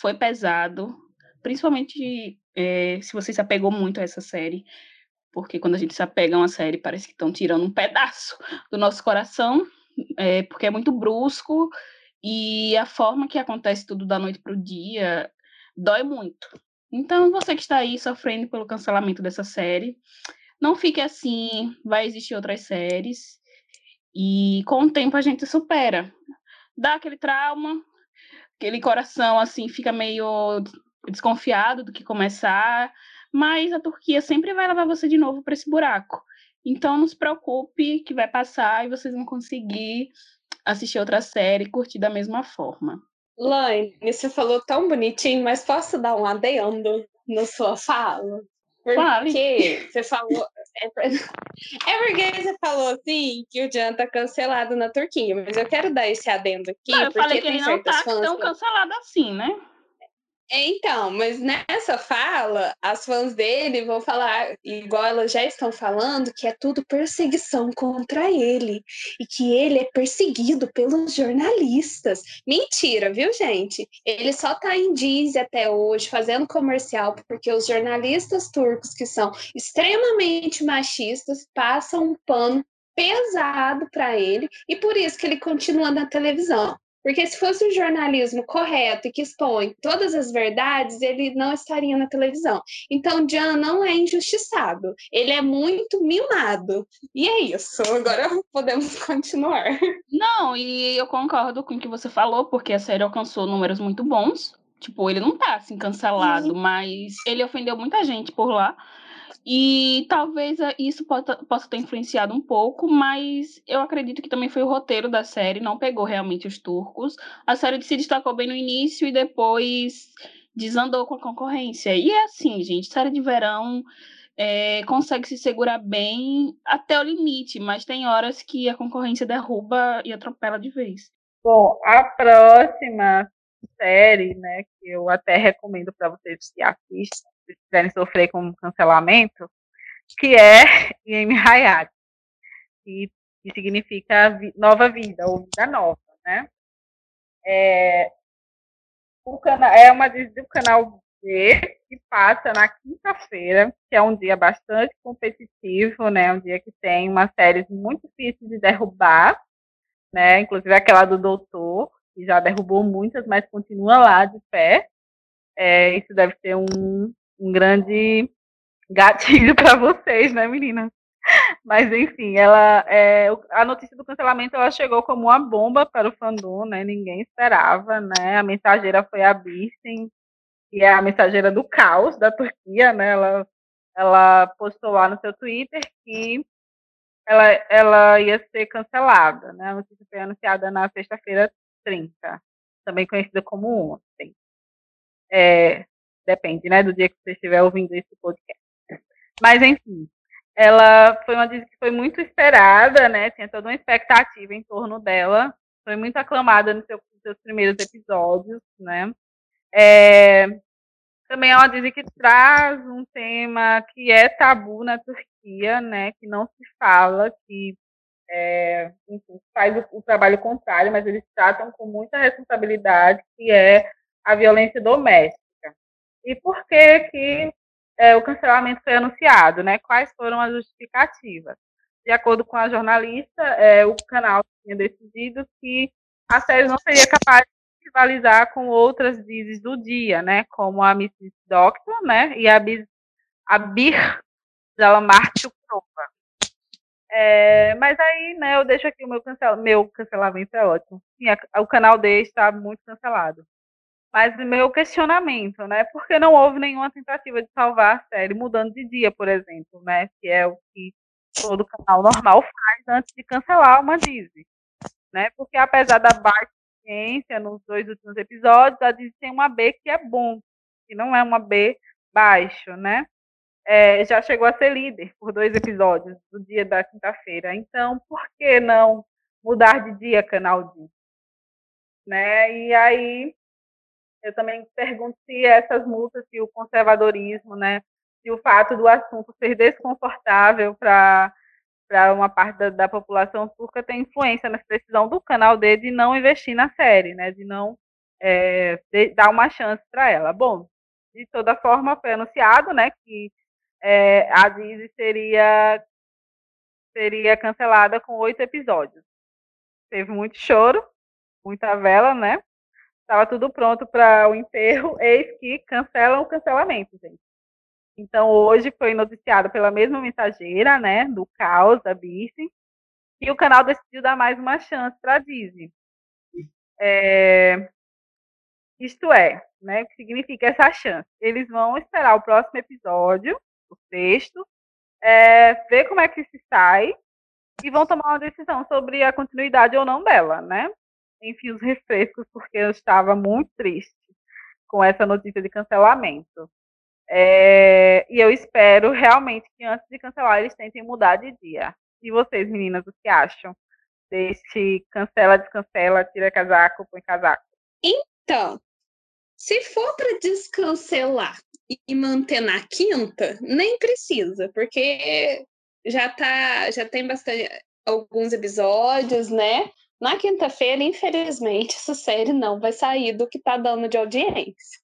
foi pesado, principalmente é, se você se apegou muito a essa série, porque quando a gente se apega a uma série, parece que estão tirando um pedaço <laughs> do nosso coração, é, porque é muito brusco e a forma que acontece tudo da noite para o dia dói muito. Então, você que está aí sofrendo pelo cancelamento dessa série, não fique assim, vai existir outras séries. E com o tempo a gente supera dá aquele trauma, aquele coração assim fica meio desconfiado do que começar, mas a Turquia sempre vai levar você de novo para esse buraco. Então não se preocupe que vai passar e vocês vão conseguir assistir outra série, curtir da mesma forma. Laine, você falou tão bonitinho, mas posso dar um adendo na sua fala? Porque você falou. É, <laughs> é porque você falou assim que o Jan tá cancelado na Turquia, mas eu quero dar esse adendo aqui. Não, eu falei que ele não tá tão cancelado assim, né? Então, mas nessa fala, as fãs dele vão falar, igual elas já estão falando, que é tudo perseguição contra ele e que ele é perseguido pelos jornalistas. Mentira, viu, gente? Ele só tá em Diz até hoje, fazendo comercial, porque os jornalistas turcos, que são extremamente machistas, passam um pano pesado para ele e por isso que ele continua na televisão. Porque se fosse um jornalismo correto e que expõe todas as verdades, ele não estaria na televisão. Então, Jan não é injustiçado. Ele é muito mimado. E é isso. Agora <laughs> podemos continuar. Não, e eu concordo com o que você falou, porque a série alcançou números muito bons. Tipo, ele não tá assim cancelado, uhum. mas ele ofendeu muita gente por lá. E talvez eh, isso possa, ter influenciado um pouco, mas eu acredito que também foi o roteiro da série, não pegou realmente os turcos. A série se destacou bem no início e depois desandou com a concorrência. E é assim, gente, série de verão é, consegue se segurar bem até o limite, mas tem horas que a concorrência derruba e atropela de vez. Bom, a próxima série, né, que eu até recomendo para vocês que assistam, se quiserem sofrer com cancelamento, que é <laughs> Yemi Hayat, que, que significa vi, nova vida, ou vida nova, né? É, o cana é uma do canal B, que passa na quinta-feira, que é um dia bastante competitivo, né? Um dia que tem uma série muito difícil de derrubar, né? Inclusive aquela do Doutor, que já derrubou muitas, mas continua lá de pé. É, isso deve ser um, um grande gatilho <laughs> para vocês, né, meninas? Mas enfim, ela é, a notícia do cancelamento ela chegou como uma bomba para o fandom, né? Ninguém esperava, né? A mensageira foi a Birsen, que é a mensageira do caos da Turquia, né? Ela, ela postou lá no seu Twitter que ela, ela ia ser cancelada, né? A notícia foi anunciada na sexta-feira 30, também conhecida como ontem. É, Depende, né, do dia que você estiver ouvindo esse podcast. Mas, enfim, ela foi uma que foi muito esperada, né? Tinha toda uma expectativa em torno dela. Foi muito aclamada nos seu, seus primeiros episódios, né? É, também é uma Disney que traz um tema que é tabu na Turquia, né? Que não se fala, que é, enfim, faz o, o, trabalho contrário, mas eles tratam com muita responsabilidade, que é a violência doméstica. E por que que é, o cancelamento foi anunciado, né? Quais foram as justificativas? De acordo com a jornalista, é, o canal tinha decidido que a série não seria capaz de rivalizar com outras dizes do dia, né? Como a Mrs. Doctor, né? E a, Bis, a Bir Zalamar Chukrova. É, mas aí, né, eu deixo aqui o meu, cancel, meu cancelamento é ótimo. Sim, a, o canal D está muito cancelado. Mas meu questionamento, né? Porque não houve nenhuma tentativa de salvar a série mudando de dia, por exemplo, né? Que é o que todo canal normal faz antes de cancelar uma Disney, né? Porque apesar da baixa audiência nos dois últimos episódios, a Disney tem uma B que é bom, que não é uma B baixo, né? É, já chegou a ser líder por dois episódios do dia da quinta-feira. Então, por que não mudar de dia, canal D? Né? E aí eu também pergunto se essas multas, se o conservadorismo, né, se o fato do assunto ser desconfortável para para uma parte da, da, população turca tem influência nessa decisão do canal D de não investir na série, né, de não é, de, dar uma chance para ela. Bom, de toda forma foi anunciado, né, que é, a Disney seria seria cancelada com oito episódios. Teve muito choro, muita vela, né? Estava tudo pronto para o enterro, <laughs> eis que cancelam o cancelamento, gente. Então, hoje foi noticiado pela mesma mensageira, né, do caos da Birce, e o canal decidiu dar mais uma chance para a Disney. É, isto é, né, o que significa essa chance? Eles vão esperar o próximo episódio, o sexto, é, ver como é que se sai e vão tomar uma decisão sobre a continuidade ou não dela, né? Enfim, os refrescos, porque eu estava muito triste com essa notícia de cancelamento. É, e eu espero realmente que antes de cancelar eles tentem mudar de dia. E vocês, meninas, o que acham desse cancela, descancela, tira casaco, põe casaco? Então, se for para descancelar e manter na quinta, nem precisa, porque já tá, já tem bastante alguns episódios, né? Na quinta-feira, infelizmente, essa série não vai sair do que está dando de audiência.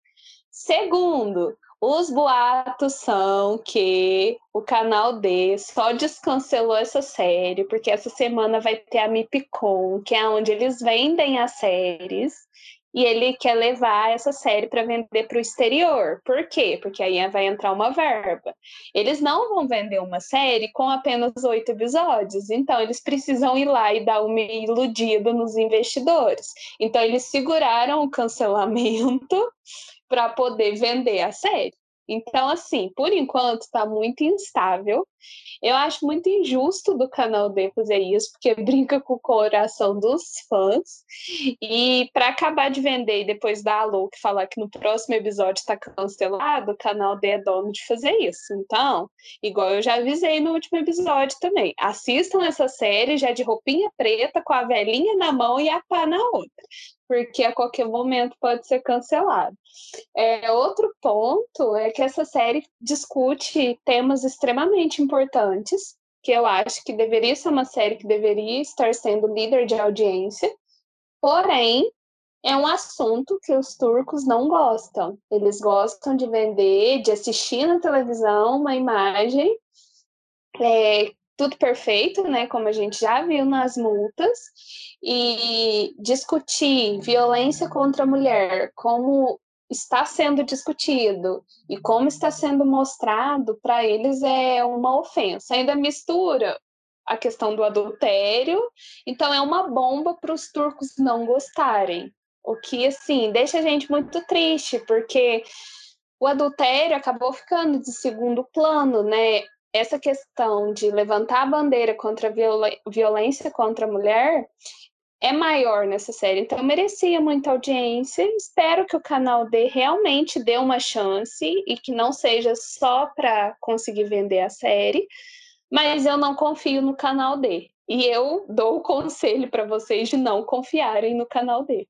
Segundo, os boatos são que o canal D só descancelou essa série porque essa semana vai ter a Mipcom, que é onde eles vendem as séries e ele quer levar essa série para vender para o exterior. Por quê? Porque aí vai entrar uma verba. Eles não vão vender uma série com apenas oito episódios, então eles precisam ir lá e dar uma iludida nos investidores. Então eles seguraram o cancelamento para poder vender a série. Então, assim, por enquanto está muito instável. Eu acho muito injusto do canal D fazer isso, porque <laughs> brinca com o coração dos fãs. E para acabar de vender e depois dar a louca e falar que no próximo episódio está cancelado, o canal D é dono de fazer isso. Então, igual eu já avisei no último episódio também, assistam essa série já de roupinha preta, com a velhinha na mão e a pá na outra porque a qualquer momento pode ser cancelado. É, outro ponto é que essa série discute temas extremamente importantes, que eu acho que deveria ser uma série que deveria estar sendo líder de audiência, porém, é um assunto que os turcos não gostam. Eles gostam de vender, de assistir na televisão uma imagem é, tudo perfeito, né? Como a gente já viu nas multas, e discutir violência contra a mulher, como está sendo discutido e como está sendo mostrado, para eles é uma ofensa. Ainda mistura a questão do adultério, então é uma bomba para os turcos não gostarem. O que, assim, deixa a gente muito triste, porque o adultério acabou ficando de segundo plano, né? essa questão de levantar a bandeira contra a viol violência contra a mulher é maior nessa série, então merecia muita audiência. Espero que o canal D realmente dê uma chance e que não seja só para conseguir vender a série, mas eu não confio no canal D. E eu dou o conselho para vocês de não confiarem no canal D.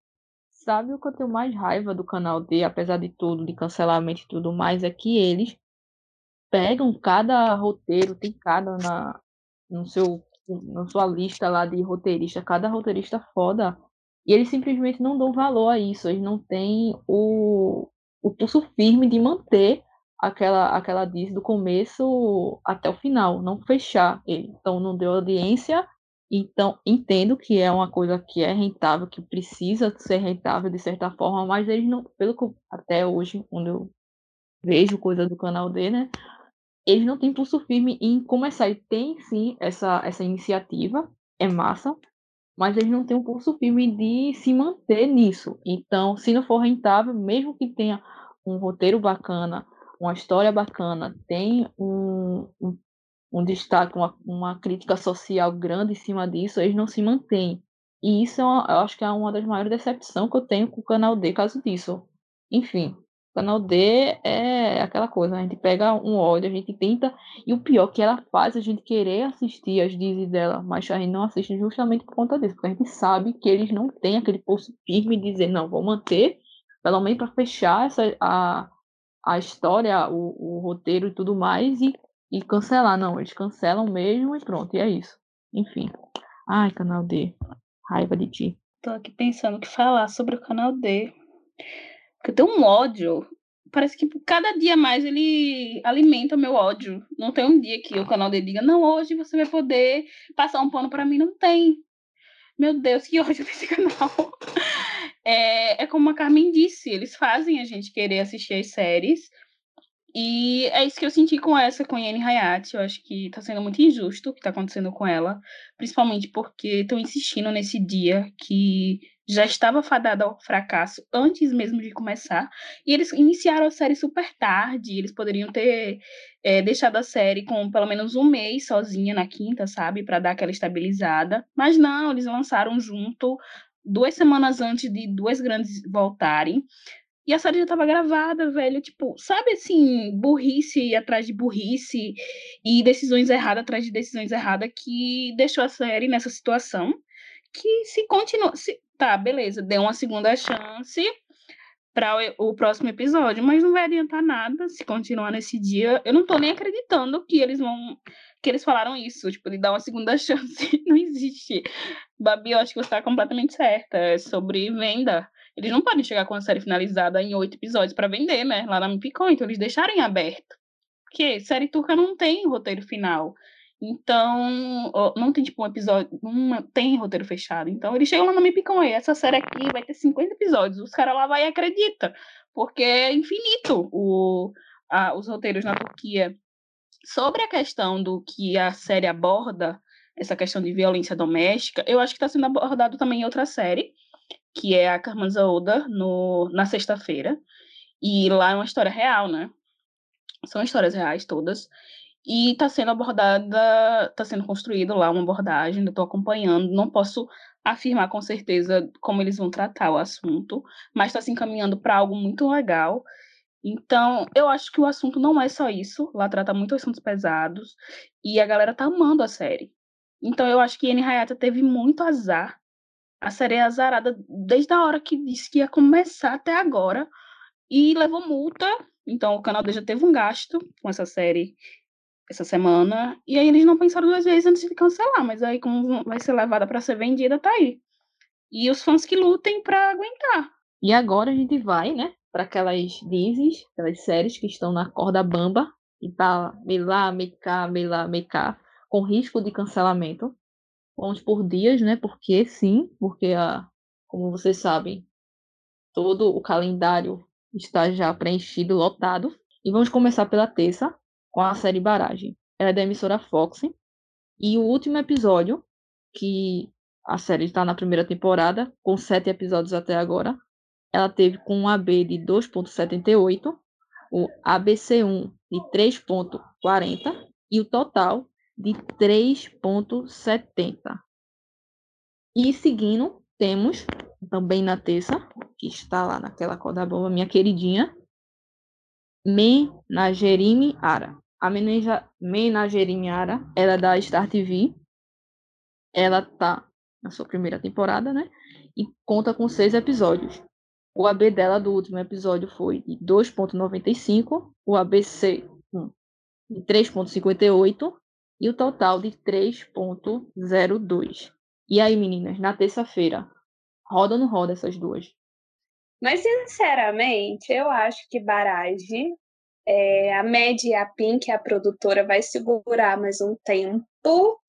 Sabe o que eu tenho mais raiva do canal D, apesar de tudo, de cancelamento e tudo mais, é que eles pegam cada roteiro, tem cada na, no seu, na sua lista lá de roteirista, cada roteirista foda, e eles simplesmente não dão valor a isso, eles não têm o, o pulso firme de manter aquela, aquela diz do começo até o final, não fechar ele. Então não deu audiência, então entendo que é uma coisa que é rentável, que precisa ser rentável de certa forma, mas eles não, pelo que até hoje, quando eu vejo coisa do canal D, né? Eles não têm pulso firme em começar. E tem sim essa, essa iniciativa, é massa, mas eles não têm um pulso firme de se manter nisso. Então, se não for rentável, mesmo que tenha um roteiro bacana, uma história bacana, tem um, um, um destaque, uma, uma crítica social grande em cima disso, eles não se mantêm. E isso é eu acho que é uma das maiores decepções que eu tenho com o canal D, caso disso. Enfim, canal D é aquela coisa, a gente pega um ódio, a gente tenta, e o pior que ela faz a gente querer assistir as dizes dela, mas a gente não assiste justamente por conta disso, porque a gente sabe que eles não têm aquele pulso firme de dizer, não, vou manter, pelo menos para fechar essa, a, a história, o, o roteiro e tudo mais, e, e cancelar. Não, eles cancelam mesmo e pronto, e é isso. Enfim. Ai, canal D. Raiva de ti. Tô aqui pensando o que falar sobre o canal D. Porque eu tenho um ódio. Parece que cada dia mais ele alimenta meu ódio. Não tem um dia que o canal D diga, não, hoje você vai poder passar um pano para mim. Não tem. Meu Deus, que <laughs> ódio desse canal. <laughs> É, é como a Carmen disse, eles fazem a gente querer assistir as séries. E é isso que eu senti com essa, com Yane Hayati. Eu acho que tá sendo muito injusto o que tá acontecendo com ela. Principalmente porque estão insistindo nesse dia que já estava fadado ao fracasso antes mesmo de começar. E eles iniciaram a série super tarde. Eles poderiam ter é, deixado a série com pelo menos um mês sozinha na quinta, sabe? para dar aquela estabilizada. Mas não, eles lançaram junto duas semanas antes de duas grandes voltarem. E a série já tava gravada, velho. Tipo, sabe assim, burrice atrás de burrice e decisões erradas atrás de decisões erradas que deixou a série nessa situação. Que se continua. Se, tá, beleza, deu uma segunda chance para o, próximo episódio, mas não vai adiantar nada se continuar nesse dia. Eu não tô nem acreditando que eles vão que eles falaram isso, tipo, de dar uma segunda <laughs> chance. Não existe. Babi, eu acho que você está completamente certa. É sobre venda. Eles não podem chegar com a série finalizada em oito episódios para vender, né? Lá na Mipicon, então eles deixarem aberto. Porque série turca não tem roteiro final. Então, não tem tipo um episódio, não tem roteiro fechado. Então, eles chegam lá na Mipicon, e essa série aqui vai ter 50 episódios. Os caras lá vai e acredita, porque é infinito o, a, os roteiros na Turquia. Sobre a questão do que a série aborda, essa questão de violência doméstica, eu acho que está sendo abordado também em outra série, que é a Karmanza Oda, no, na sexta-feira. E lá é uma história real, né? São histórias reais todas. E está sendo abordada, está sendo construído lá uma abordagem, eu estou acompanhando, não posso afirmar com certeza como eles vão tratar o assunto, mas está se encaminhando para algo muito legal. Então, eu acho que o assunto não é só isso. Lá trata muito assuntos pesados. E a galera tá amando a série. Então, eu acho que Anne Hayata teve muito azar. A série é azarada desde a hora que disse que ia começar até agora. E levou multa. Então, o canal já teve um gasto com essa série essa semana. E aí, eles não pensaram duas vezes antes de cancelar. Mas aí, como vai ser levada para ser vendida, tá aí. E os fãs que lutem para aguentar. E agora a gente vai, né, para aquelas dizes, aquelas séries que estão na corda bamba e tá meio lá, meio cá, meio lá, meio cá, com risco de cancelamento. Vamos por dias, né? Porque sim, porque a, como vocês sabem, todo o calendário está já preenchido, lotado. E vamos começar pela terça, com a série Baragem. Ela é da emissora Fox. E o último episódio, que a série está na primeira temporada, com sete episódios até agora, ela teve com um AB de 2,78, o ABC1 de 3,40 e o total de 3,70. E seguindo, temos também na terça, que está lá naquela corda bomba, minha queridinha, Menagerime Ara. A Menagerime Ara, ela é da Star TV. Ela tá na sua primeira temporada, né? E conta com seis episódios. O AB dela do último episódio foi de 2,95, o ABC de 3,58 e o total de 3,02. E aí, meninas, na terça-feira, roda ou não roda essas duas? Mas, sinceramente, eu acho que Barage É, a Mad e a Pink, a produtora, vai segurar mais um tempo,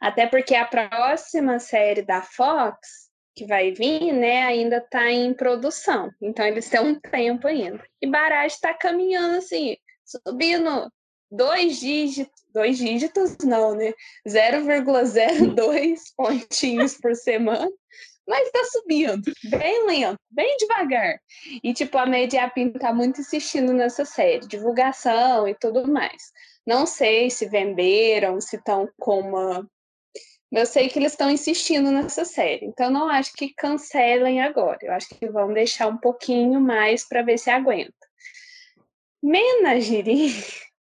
até porque a próxima série da Fox, que vai vir, né, ainda está em produção. Então eles têm um tempo ainda. E Barage está caminhando assim, subindo dois dígitos, dois dígitos não, né? 0,02 pontinhos por semana mas tá subindo, bem lento, bem devagar. E, tipo, a Mediapin tá muito insistindo nessa série, divulgação e tudo mais. Não sei se venderam, se estão com uma. Eu sei que eles estão insistindo nessa série, então não acho que cancelem agora. Eu acho que vão deixar um pouquinho mais para ver se aguenta. Menagerie. <laughs>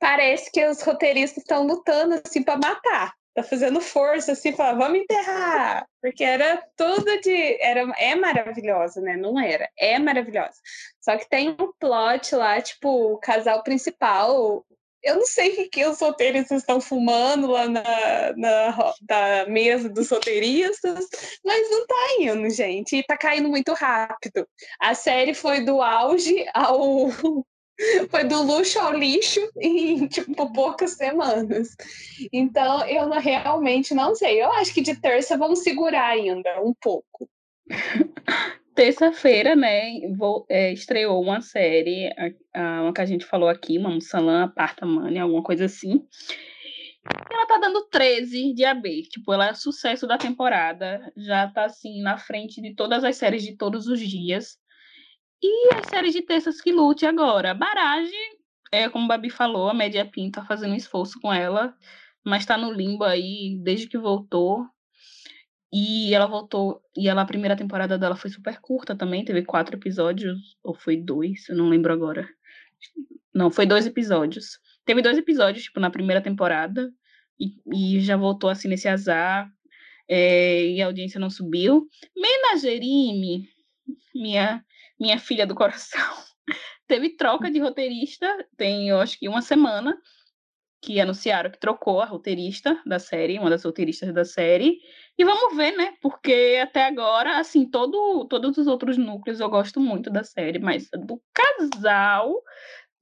Parece que os roteiristas estão lutando assim para matar tá fazendo força, assim, falar, vamos enterrar, porque era tudo de, era, é maravilhosa, né, não era, é maravilhosa, só que tem um plot lá, tipo, o casal principal, eu não sei o que, que os roteiristas estão fumando lá na, na, na mesa dos roteiristas, mas não tá indo, gente, e tá caindo muito rápido. A série foi do auge ao foi do luxo ao lixo em <laughs> tipo poucas semanas. Então eu realmente não sei. Eu acho que de terça vamos segurar ainda um pouco. Terça-feira, né, vou, é, estreou uma série, a, a, uma que a gente falou aqui, uma Mussalã Apartamania, alguma coisa assim. E ela tá dando 13 de AB. Tipo, ela é sucesso da temporada. Já tá assim na frente de todas as séries de todos os dias. E as séries de terças que lute agora. Barage, é, como o Babi falou, a Média Pin tá fazendo um esforço com ela, mas tá no limbo aí desde que voltou. E ela voltou, e ela, a primeira temporada dela foi super curta também, teve quatro episódios, ou foi dois, eu não lembro agora. Não, foi dois episódios. Teve dois episódios, tipo, na primeira temporada, e, e já voltou assim nesse azar, é, e a audiência não subiu. Menagerime, minha minha filha do coração, <laughs> teve troca de roteirista, tem, eu acho que uma semana, que anunciaram que trocou a roteirista da série, uma das roteiristas da série. E vamos ver, né? Porque até agora, assim, todo, todos os outros núcleos eu gosto muito da série, mas do casal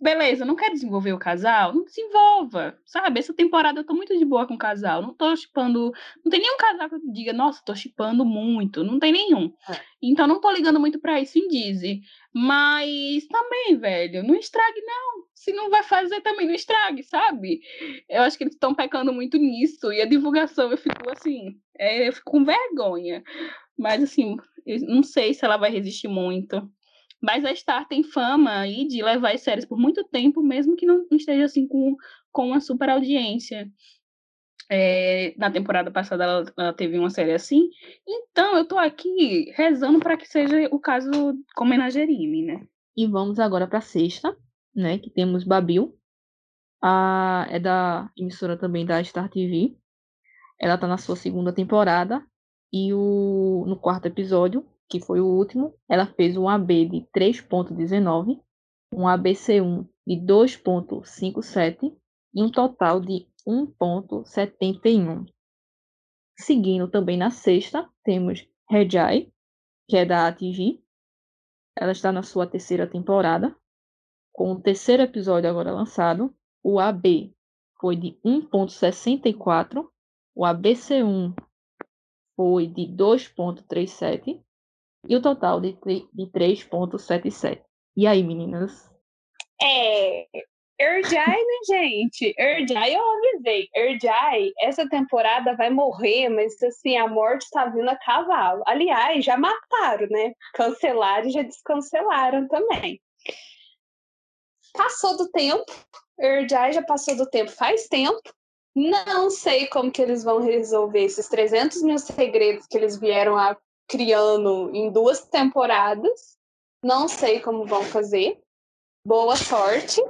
beleza, não quer desenvolver o casal? Não desenvolva, sabe? Essa temporada eu tô muito de boa com o casal. Não tô chipando. Não tem nenhum casal que eu diga, nossa, tô chipando muito. Não tem nenhum. É. Então não tô ligando muito pra isso em Dizzy. Mas também, velho, não estrague, não. Se não vai fazer, também não estrague, sabe? Eu acho que eles estão pecando muito nisso. E a divulgação, eu fico assim, é, eu fico com vergonha. Mas assim, não sei se ela vai resistir muito. Mas a Star tem fama aí de levar as séries por muito tempo, mesmo que não esteja assim com, com uma super audiência. É, na temporada passada ela, ela, teve uma série assim. Então eu tô aqui rezando para que seja o caso com Menagerime, né? E vamos agora para sexta, né? Que temos Babil. A, é da emissora também da Star TV. Ela tá na sua segunda temporada. E o, no quarto episódio, que foi o último, ela fez um AB de 3.19, um ABC1 de 2.57 e um total de 1.71. Seguindo também na sexta, temos Rejai, que é da ATG. Ela está na sua terceira temporada, com o terceiro episódio agora lançado. O AB foi de 1.64, o ABC1 foi de 2.37 e o total de, de 3,77. E aí, meninas? É. Erjai, né, gente? Erjai, eu avisei. Erjai, essa temporada vai morrer, mas assim, a morte tá vindo a cavalo. Aliás, já mataram, né? Cancelaram e já descancelaram também. Passou do tempo. Erjai já passou do tempo faz tempo. Não sei como que eles vão resolver esses 300 mil segredos que eles vieram a criando em duas temporadas. Não sei como vão fazer. Boa sorte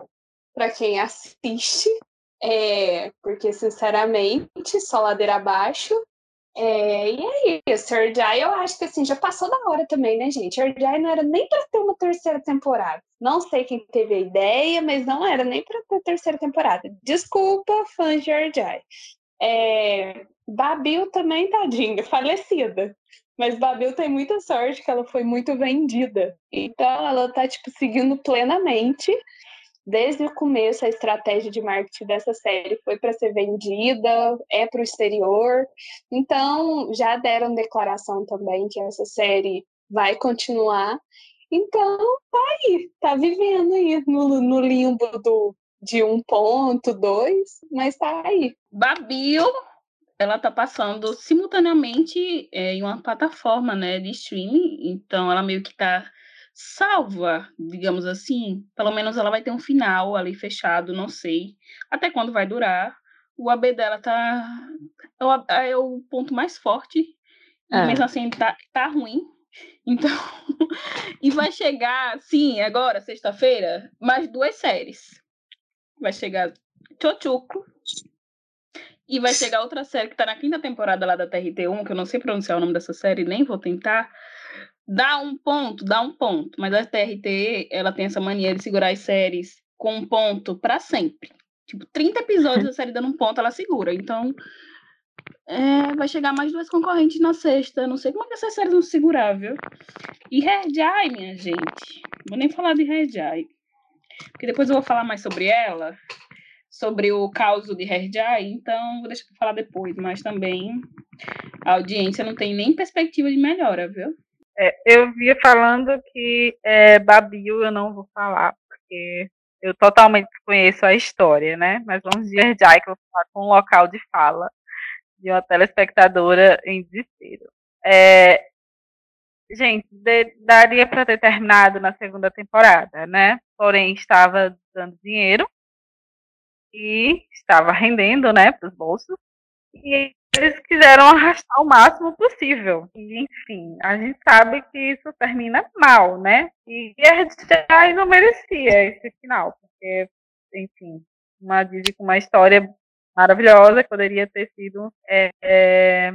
para quem assiste, é, porque sinceramente, só ladeira abaixo. É, e é isso, Erdai eu acho que assim, já passou da hora também, né, gente? Erdai não era nem para ter uma terceira temporada. Não sei quem teve a ideia, mas não era nem para ter terceira temporada. Desculpa, fãs de Erdai. É, Babil também, tadinha, <laughs> falecida. Mas Babil tem muita sorte que ela foi muito vendida. Então ela tá, tipo, seguindo plenamente. Desde o começo, a estratégia de marketing dessa série foi para ser vendida, é para o exterior. Então, já deram declaração também que essa série vai continuar. Então, tá aí, tá vivendo aí no, no limbo do, de 1.2, mas tá aí. Babil ela tá passando simultaneamente é, em uma plataforma, né, de streaming, então ela meio que tá salva, digamos assim, pelo menos ela vai ter um final ali fechado, não sei até quando vai durar. O AB dela tá é, é o ponto mais forte, é. mesmo assim tá, tá ruim. <laughs> Então, e vai chegar, sim, agora, sexta-feira, mais duas séries. Vai chegar Chochuco, e vai chegar outra série que tá na quinta temporada lá da TRT1, que eu não sei pronunciar o nome dessa série, nem vou tentar. Dá um ponto, dá um ponto. Mas a TRT, ela tem essa mania de segurar as séries com um ponto para sempre. Tipo, 30 episódios da série dando um ponto, ela segura. Então, é, vai chegar mais duas concorrentes na sexta. Não sei como é que essas séries vão segurar, viu? E Red Eye, minha gente. Vou nem falar de Red Eye. Porque depois eu vou falar mais sobre ela sobre o caos de Herjai, então vou deixar para falar depois, mas também a audiência não tem nem perspectiva de melhora, viu? É, eu via falando que é, Babil eu não vou falar, porque eu totalmente conheço a história, né? Mas vamos de Herjai, que eu vou falar com um local de fala de uma telespectadora em desespero. É, gente, de, daria para ter terminado na segunda temporada, né? Porém, estava dando dinheiro e estava rendendo, né, para os bolsos. E eles quiseram arrastar o máximo possível. E, enfim, a gente sabe que isso termina mal, né? E a gente não merecia esse final, porque, enfim, uma Disney com uma história maravilhosa que poderia ter sido é, é,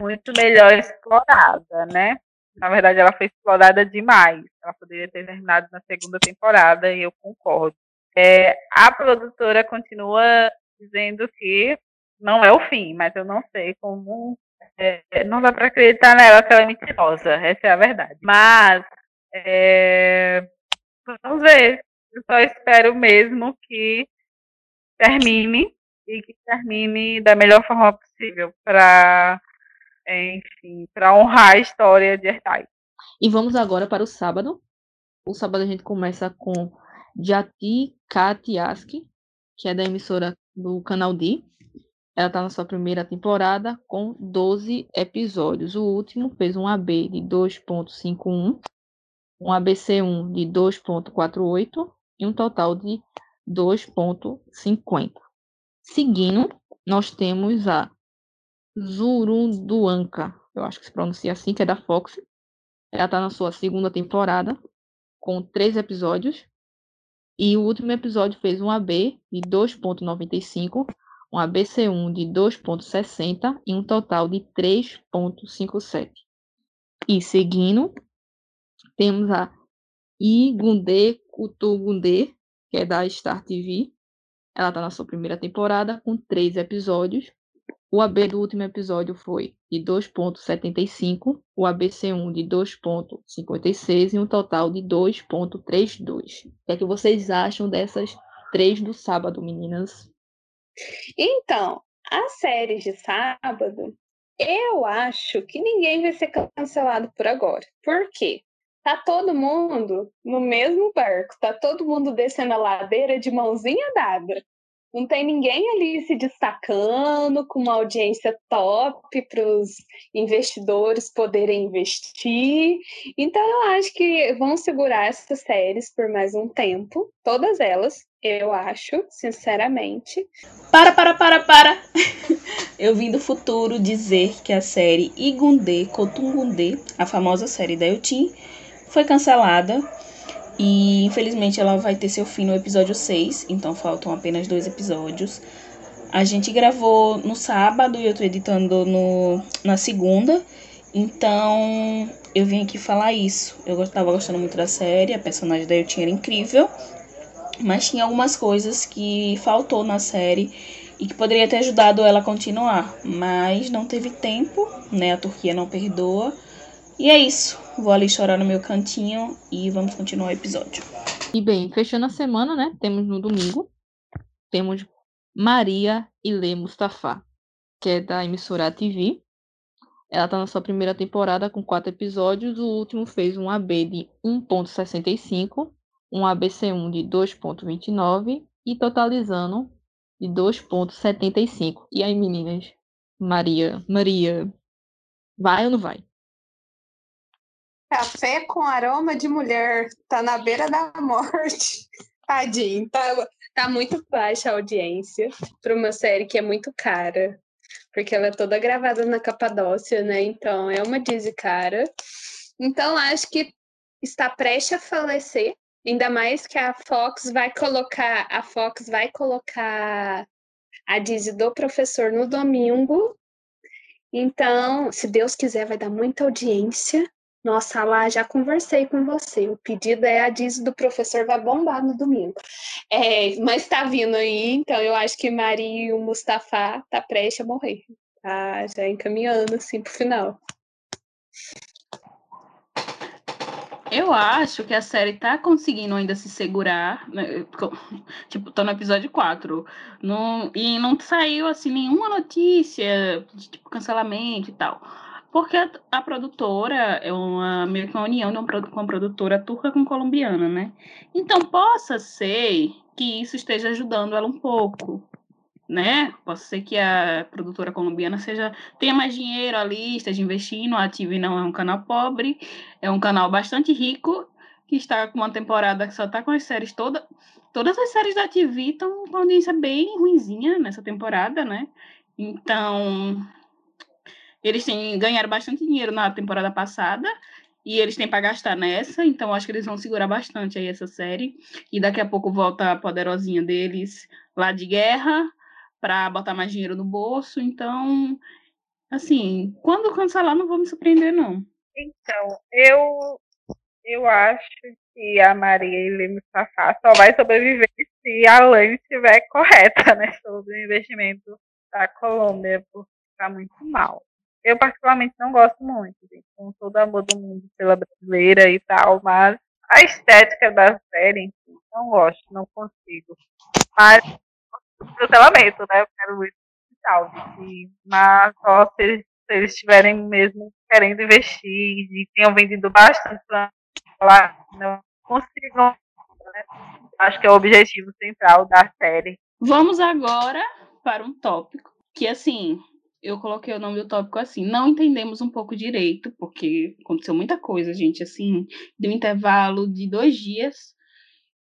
muito melhor explorada, né? Na verdade, ela foi explorada demais. Ela poderia ter terminado na segunda temporada, e eu concordo. É, a produtora continua dizendo que não é o fim, mas eu não sei como. É, não dá para acreditar nela que ela é mentirosa, essa é a verdade. Mas, é, vamos ver. Eu só espero mesmo que termine e que termine da melhor forma possível para, enfim, para honrar a história de Ertai. E vamos agora para o sábado. O sábado a gente começa com Jati Katiaski, que é da emissora do Canal D. Ela está na sua primeira temporada com 12 episódios. O último fez um AB de 2.51, um ABC1 de 2.48 e um total de 2.50. Seguindo, nós temos a Zurunduanka, eu acho que se pronuncia assim, que é da Fox. Ela está na sua segunda temporada com três episódios e o último episódio fez um AB de 2.95, um ABC1 de 2.60 e um total de 3.57. E seguindo, temos a Igunde Kutugunde, que é da Star TV. Ela está na sua primeira temporada, com três episódios. O AB do último episódio foi de 2,75, o ABC1 de 2,56 e um total de 2,32. O que é que vocês acham dessas três do sábado, meninas? Então, as séries de sábado, eu acho que ninguém vai ser cancelado por agora. Por quê? Tá todo mundo no mesmo barco, tá todo mundo descendo a ladeira de mãozinha dada. Não tem ninguém ali se destacando com uma audiência top para os investidores poderem investir. Então, eu acho que vão segurar essas séries por mais um tempo, todas elas, eu acho, sinceramente. Para, para, para, para! <laughs> Eu vim do futuro dizer que a série Igunde Kotungunde, a famosa série da Eutin, foi cancelada e infelizmente ela vai ter seu fim no episódio 6, então faltam apenas dois episódios. A gente gravou no sábado e eu tô editando no, na segunda. Então eu vim aqui falar isso. Eu estava gostando muito da série, a personagem da Yutin era incrível. Mas tinha algumas coisas que faltou na série e que poderia ter ajudado ela a continuar, mas não teve tempo, né? A Turquia não perdoa. E é isso. Vou ali chorar no meu cantinho e vamos continuar o episódio. E bem, fechando a semana, né? Temos no domingo, temos Maria Ile Mustafa, que é da emissora TV. Ela tá na sua primeira temporada com quatro episódios. O último fez um AB de 1.65, um ABC1 de 2.29 e totalizando de 2.75. E aí, meninas? Maria, Maria, vai ou não vai? Café com aroma de mulher, tá na beira da morte. <laughs> Tadinho, tá, tá muito baixa a audiência para uma série que é muito cara, porque ela é toda gravada na Capadócia, né? Então é uma Disney cara. Então acho que está prestes a falecer, ainda mais que a Fox vai colocar, a Fox vai colocar a Disney do professor no domingo. Então, se Deus quiser, vai dar muita audiência. Nossa, lá já conversei com você. O pedido é a Disney do professor vai bombar no domingo. É, mas tá vindo aí, então eu acho que Maria e o Mustafa tá prestes a morrer. Tá já encaminhando assim pro final. Eu acho que a série tá conseguindo ainda se segurar. Né? Tipo, tô no episódio 4. Não, e não saiu assim nenhuma notícia de tipo cancelamento e tal. Porque a, produtora é uma meio que uma união de uma, uma produtora turca com colombiana, né? Então possa ser que isso esteja ajudando ela um pouco, né? Pode ser que a produtora colombiana seja tenha mais dinheiro ali, esteja investindo. A TV não é um canal pobre, é um canal bastante rico que está com uma temporada que só está com as séries todas. Todas as séries da TV estão com audiência bem ruinzinha nessa temporada, né? Então, eles têm, ganharam bastante dinheiro na temporada passada e eles têm para gastar nessa, então acho que eles vão segurar bastante aí essa série. E daqui a pouco volta a poderosinha deles lá de guerra para botar mais dinheiro no bolso. Então, assim, quando cancelar, não vou me surpreender, não. Então, eu eu acho que a Maria Helena Mustafa só vai sobreviver se a lei estiver correta, né, sobre o investimento da Colômbia, porque está muito mal. Eu, particularmente, não gosto muito, gente, com todo o amor do mundo pela brasileira e tal, mas a estética da série, enfim, não gosto, não consigo. Mas, cancelamento, né? Eu quero muito tal, mas só se eles, se eles estiverem mesmo querendo investir e tenham vendido bastante lá, não consigam. Né? Acho que é o objetivo central da série. Vamos agora para um tópico que, assim, eu coloquei o nome do tópico assim, não entendemos um pouco direito, porque aconteceu muita coisa, gente, assim, de um intervalo de dois dias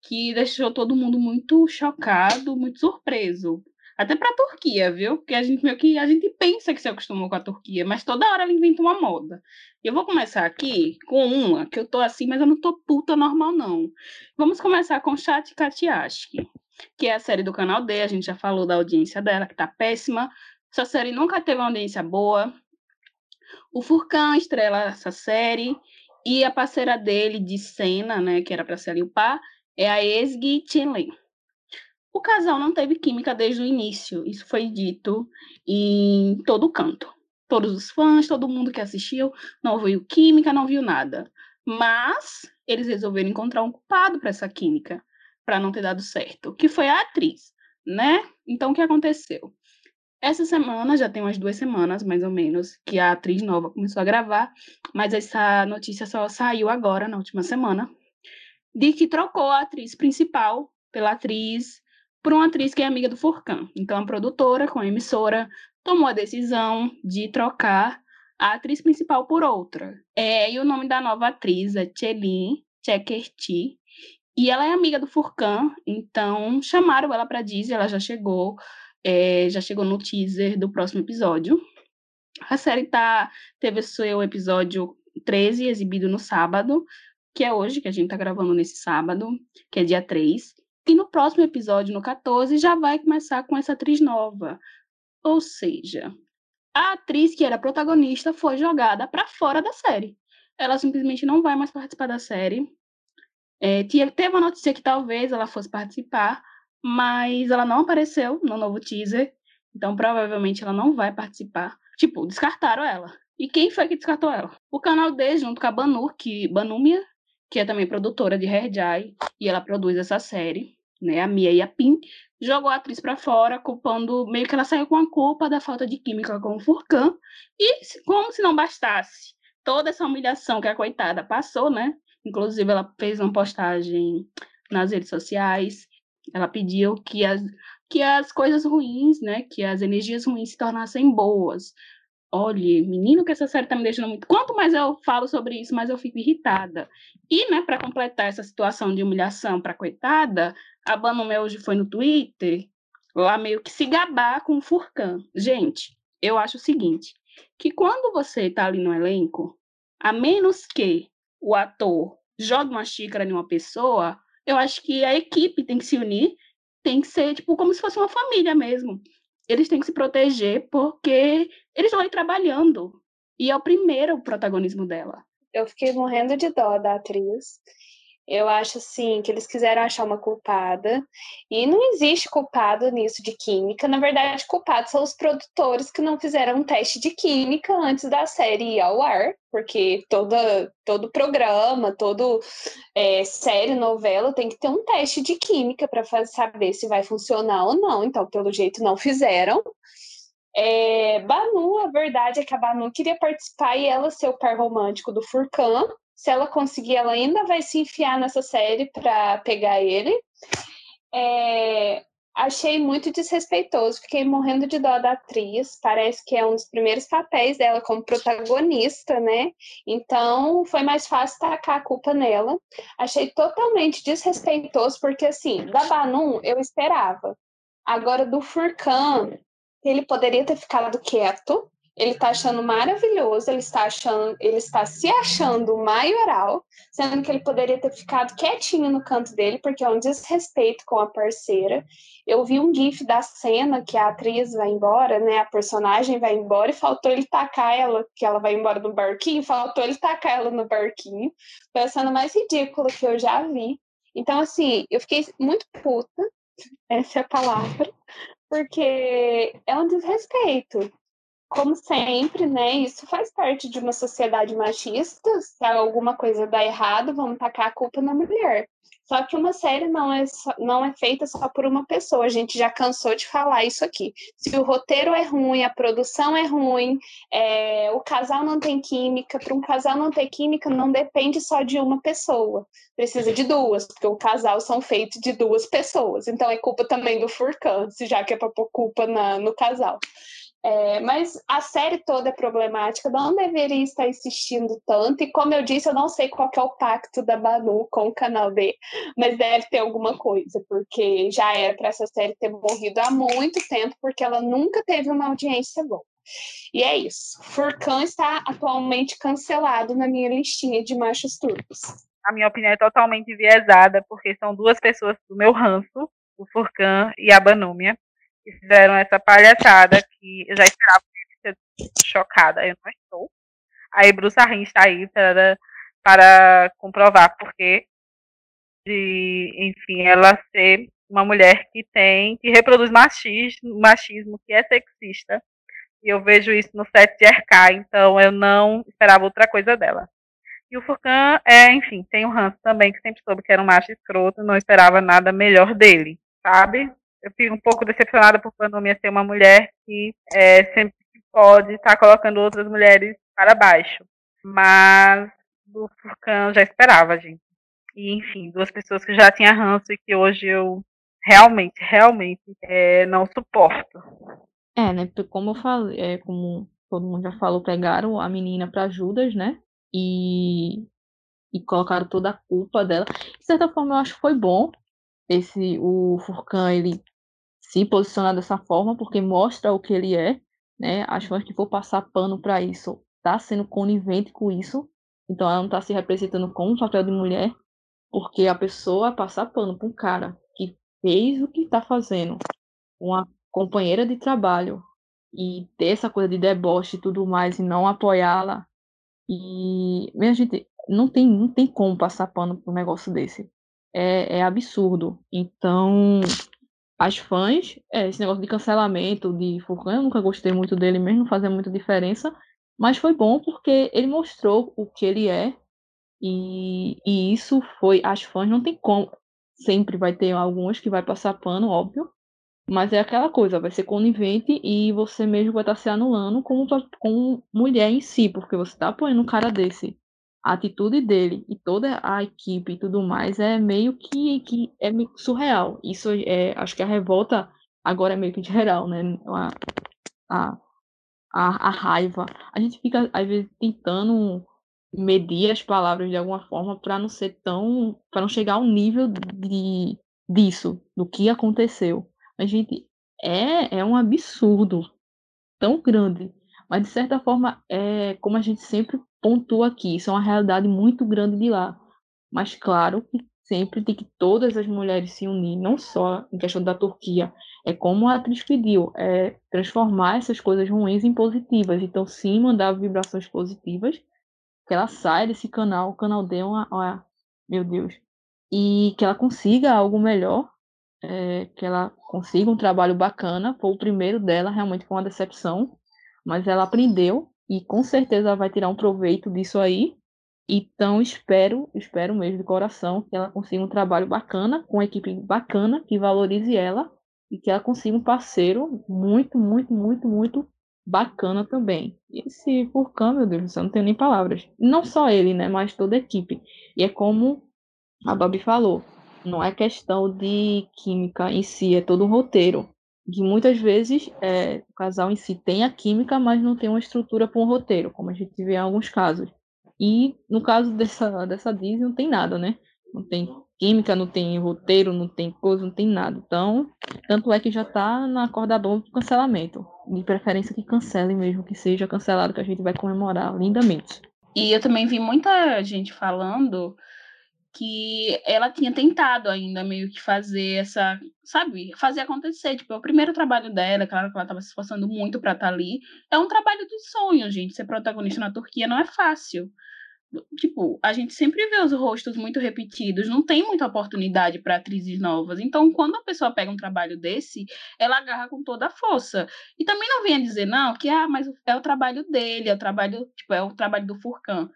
que deixou todo mundo muito chocado, muito surpreso. Até para a Turquia, viu? Porque a gente meio que a gente pensa que se acostumou com a Turquia, mas toda hora ela inventa uma moda. Eu vou começar aqui com uma que eu tô assim, mas eu não tô puta normal não. Vamos começar com Chat Katiashki, que é a série do canal D, a gente já falou da audiência dela que tá péssima, essa série nunca teve uma audiência boa. O Furcão estrela essa série. E a parceira dele de cena, né, que era para ser a Liupá, é a Esgi Chenley. O casal não teve química desde o início. Isso foi dito em todo canto. Todos os fãs, todo mundo que assistiu, não viu química, não viu nada. Mas eles resolveram encontrar um culpado para essa química, para não ter dado certo, que foi a atriz, né? Então o que aconteceu? Essa semana, já tem umas duas semanas, mais ou menos, que a atriz nova começou a gravar, mas essa notícia só saiu agora, na última semana, de que trocou a atriz principal pela atriz, por uma atriz que é amiga do Furcan. Então, a produtora, com a emissora, tomou a decisão de trocar a atriz principal por outra. É, e o nome da nova atriz é Chelin Chekerti, e ela é amiga do Furcan, então chamaram ela para Disney, ela já chegou, é, já chegou no teaser do próximo episódio. A série tá, teve seu episódio 13, exibido no sábado, que é hoje, que a gente tá gravando nesse sábado, que é dia 3. E no próximo episódio, no 14, já vai começar com essa atriz nova. Ou seja, a atriz que era protagonista foi jogada para fora da série. Ela simplesmente não vai mais participar da série. É, teve uma notícia que talvez ela fosse participar, mas ela não apareceu no novo teaser. Então, provavelmente, ela não vai participar. Tipo, descartaram ela. E quem foi que descartou ela? O canal D, junto com a Banu, que, Banumia, que é também produtora de Herjai, e ela produz essa série, né? A Mia e a Pin, jogou a atriz para fora, culpando, meio que ela saiu com a culpa da falta de química com o Furcan. E, como se não bastasse toda essa humilhação que a coitada passou, né? Inclusive, ela fez uma postagem nas redes sociais. Ela pediu que as, que as coisas ruins, né? Que as energias ruins se tornassem boas. Olha, menino, que essa série tá me deixando muito. Quanto mais eu falo sobre isso, mais eu fico irritada. E, né, para completar essa situação de humilhação para coitada, a Banumé hoje foi no Twitter, lá meio que se gabar com o Furcan. Gente, eu acho o seguinte, que quando você tá ali no elenco, a menos que o ator jogue uma xícara em uma pessoa, eu acho que a equipe tem que se unir, tem que ser, tipo, como se fosse uma família mesmo eles têm que se proteger porque eles estão aí trabalhando. E é o primeiro protagonismo dela. Eu fiquei morrendo de dó da atriz. Eu acho assim que eles quiseram achar uma culpada e não existe culpado nisso de química. Na verdade, culpados são os produtores que não fizeram um teste de química antes da série ir ao ar, porque toda, todo programa, todo é, série, novela tem que ter um teste de química para saber se vai funcionar ou não. Então, pelo jeito, não fizeram. É, Banu, a verdade é que a Banu queria participar e ela ser o par romântico do Furcan, se ela conseguir, ela ainda vai se enfiar nessa série para pegar ele. É, achei muito desrespeitoso, fiquei morrendo de dó da atriz. Parece que é um dos primeiros papéis dela como protagonista, né? Então foi mais fácil tacar a culpa nela. Achei totalmente desrespeitoso, porque assim, da Banum eu esperava. Agora do Furcan, ele poderia ter ficado quieto, ele está achando maravilhoso, ele está achando, ele está se achando maioral, sendo que ele poderia ter ficado quietinho no canto dele, porque é um desrespeito com a parceira. Eu vi um gif da cena que a atriz vai embora, né, a personagem vai embora e faltou ele tacar ela, que ela vai embora no barquinho, faltou ele tacar ela no barquinho. Foi a cena mais ridícula que eu já vi. Então, assim, eu fiquei muito puta, essa é a palavra, porque é um desrespeito como sempre, né, isso faz parte de uma sociedade machista. Se alguma coisa dá errado, vamos tacar a culpa na mulher. Só que uma série não é, só, não é feita só por uma pessoa. A gente já cansou de falar isso aqui. Se o roteiro é ruim, a produção é ruim, é, o casal não tem química. Para um casal não ter química, não depende só de uma pessoa. Precisa de duas, porque o casal são feitos de duas pessoas. Então é culpa também do Furcan, já que é para pôr culpa na, no casal. É, mas a série toda é problemática, não deveria estar insistindo tanto. E como eu disse, eu não sei qual é o pacto da Banu com o canal B, mas deve ter alguma coisa, porque já era para essa série ter morrido há muito tempo, porque ela nunca teve uma audiência boa. E é isso. Furcan está atualmente cancelado na minha listinha de machos turcos. A minha opinião é totalmente enviesada, porque são duas pessoas do meu ranço, o Furcan e a Banúmia que fizeram essa palhaçada que eu já esperava ser chocada, eu não estou. Aí Bruce Arrin está aí para, para comprovar porque de, enfim, ela ser uma mulher que tem, que reproduz machismo, machismo que é sexista. E eu vejo isso no set de RK, então eu não esperava outra coisa dela. E o Furcan é, enfim, tem o Hans também, que sempre soube que era um macho escroto, não esperava nada melhor dele, sabe? Eu fico um pouco decepcionada por Panomia ser uma mulher que é, sempre pode estar tá colocando outras mulheres para baixo. Mas do Furcan já esperava, gente. E, enfim, duas pessoas que já tinha ranço e que hoje eu realmente, realmente é, não suporto. É, né? Como eu falei, é, como todo mundo já falou, pegaram a menina para Judas, né? E, e colocaram toda a culpa dela. De certa forma, eu acho que foi bom esse o Furcan ele se posicionar dessa forma, porque mostra o que ele é, né? As fãs que for passar pano para isso tá sendo conivente com isso, então ela não tá se representando como um papel de mulher, porque a pessoa passar pano para um cara que fez o que tá fazendo, uma companheira de trabalho, e ter essa coisa de deboche e tudo mais, e não apoiá-la, e, minha gente, não tem, não tem como passar pano para um negócio desse. É, é absurdo. Então, as fãs, é, esse negócio de cancelamento de Furcan, eu nunca gostei muito dele mesmo, não fazia muita diferença, mas foi bom porque ele mostrou o que ele é, e, e isso foi, as fãs não tem como, sempre vai ter algumas que vai passar pano, óbvio, mas é aquela coisa, vai ser conivente e você mesmo vai estar se anulando como, como mulher em si, porque você está apoiando um cara desse. A atitude dele e toda a equipe e tudo mais é meio que, que é meio surreal. Isso é, acho que a revolta agora é meio que geral, né? A, a, a, a raiva. A gente fica, às vezes, tentando medir as palavras de alguma forma para não ser tão. para não chegar ao nível de, disso, do que aconteceu. A gente é, é um absurdo tão grande. Mas, de certa forma, é como a gente sempre pontua aqui, isso é uma realidade muito grande de lá. Mas, claro, que sempre tem que todas as mulheres se unir, não só em questão da Turquia, é como a atriz pediu, é transformar essas coisas ruins em positivas. Então, sim, mandar vibrações positivas, que ela saia desse canal, o canal dê uma, uma meu Deus, e que ela consiga algo melhor é, que ela consiga um trabalho bacana. Foi o primeiro dela, realmente foi uma decepção, mas ela aprendeu e com certeza vai tirar um proveito disso aí. Então espero, espero mesmo de coração que ela consiga um trabalho bacana, com uma equipe bacana, que valorize ela e que ela consiga um parceiro muito, muito, muito, muito bacana também. E esse Furcan, meu Deus, eu não tenho nem palavras. Não só ele, né, mas toda a equipe. E é como a Babi falou, não é questão de química em si, é todo um roteiro. Que muitas vezes é, o casal em si tem a química, mas não tem uma estrutura para um roteiro, como a gente vê em alguns casos. E no caso dessa, dessa Disney não tem nada, né? Não tem química, não tem roteiro, não tem coisa, não tem nada. Então, tanto é que já está na corda bamba do cancelamento. De preferência que cancele mesmo, que seja cancelado, que a gente vai comemorar lindamente. E eu também vi muita gente falando que ela tinha tentado ainda meio que fazer essa, sabe, fazer acontecer. Tipo, é o primeiro trabalho dela, claro que ela estava se esforçando muito para estar tá ali. É um trabalho dos sonhos, gente. Ser protagonista na Turquia não é fácil. Tipo, a gente sempre vê os rostos muito repetidos, não tem muita oportunidade para atrizes novas. Então, quando a pessoa pega um trabalho desse, ela agarra com toda a força. E também não venha dizer, não, que ah, mas é o trabalho dele, é o trabalho, tipo, é o trabalho do Furcan.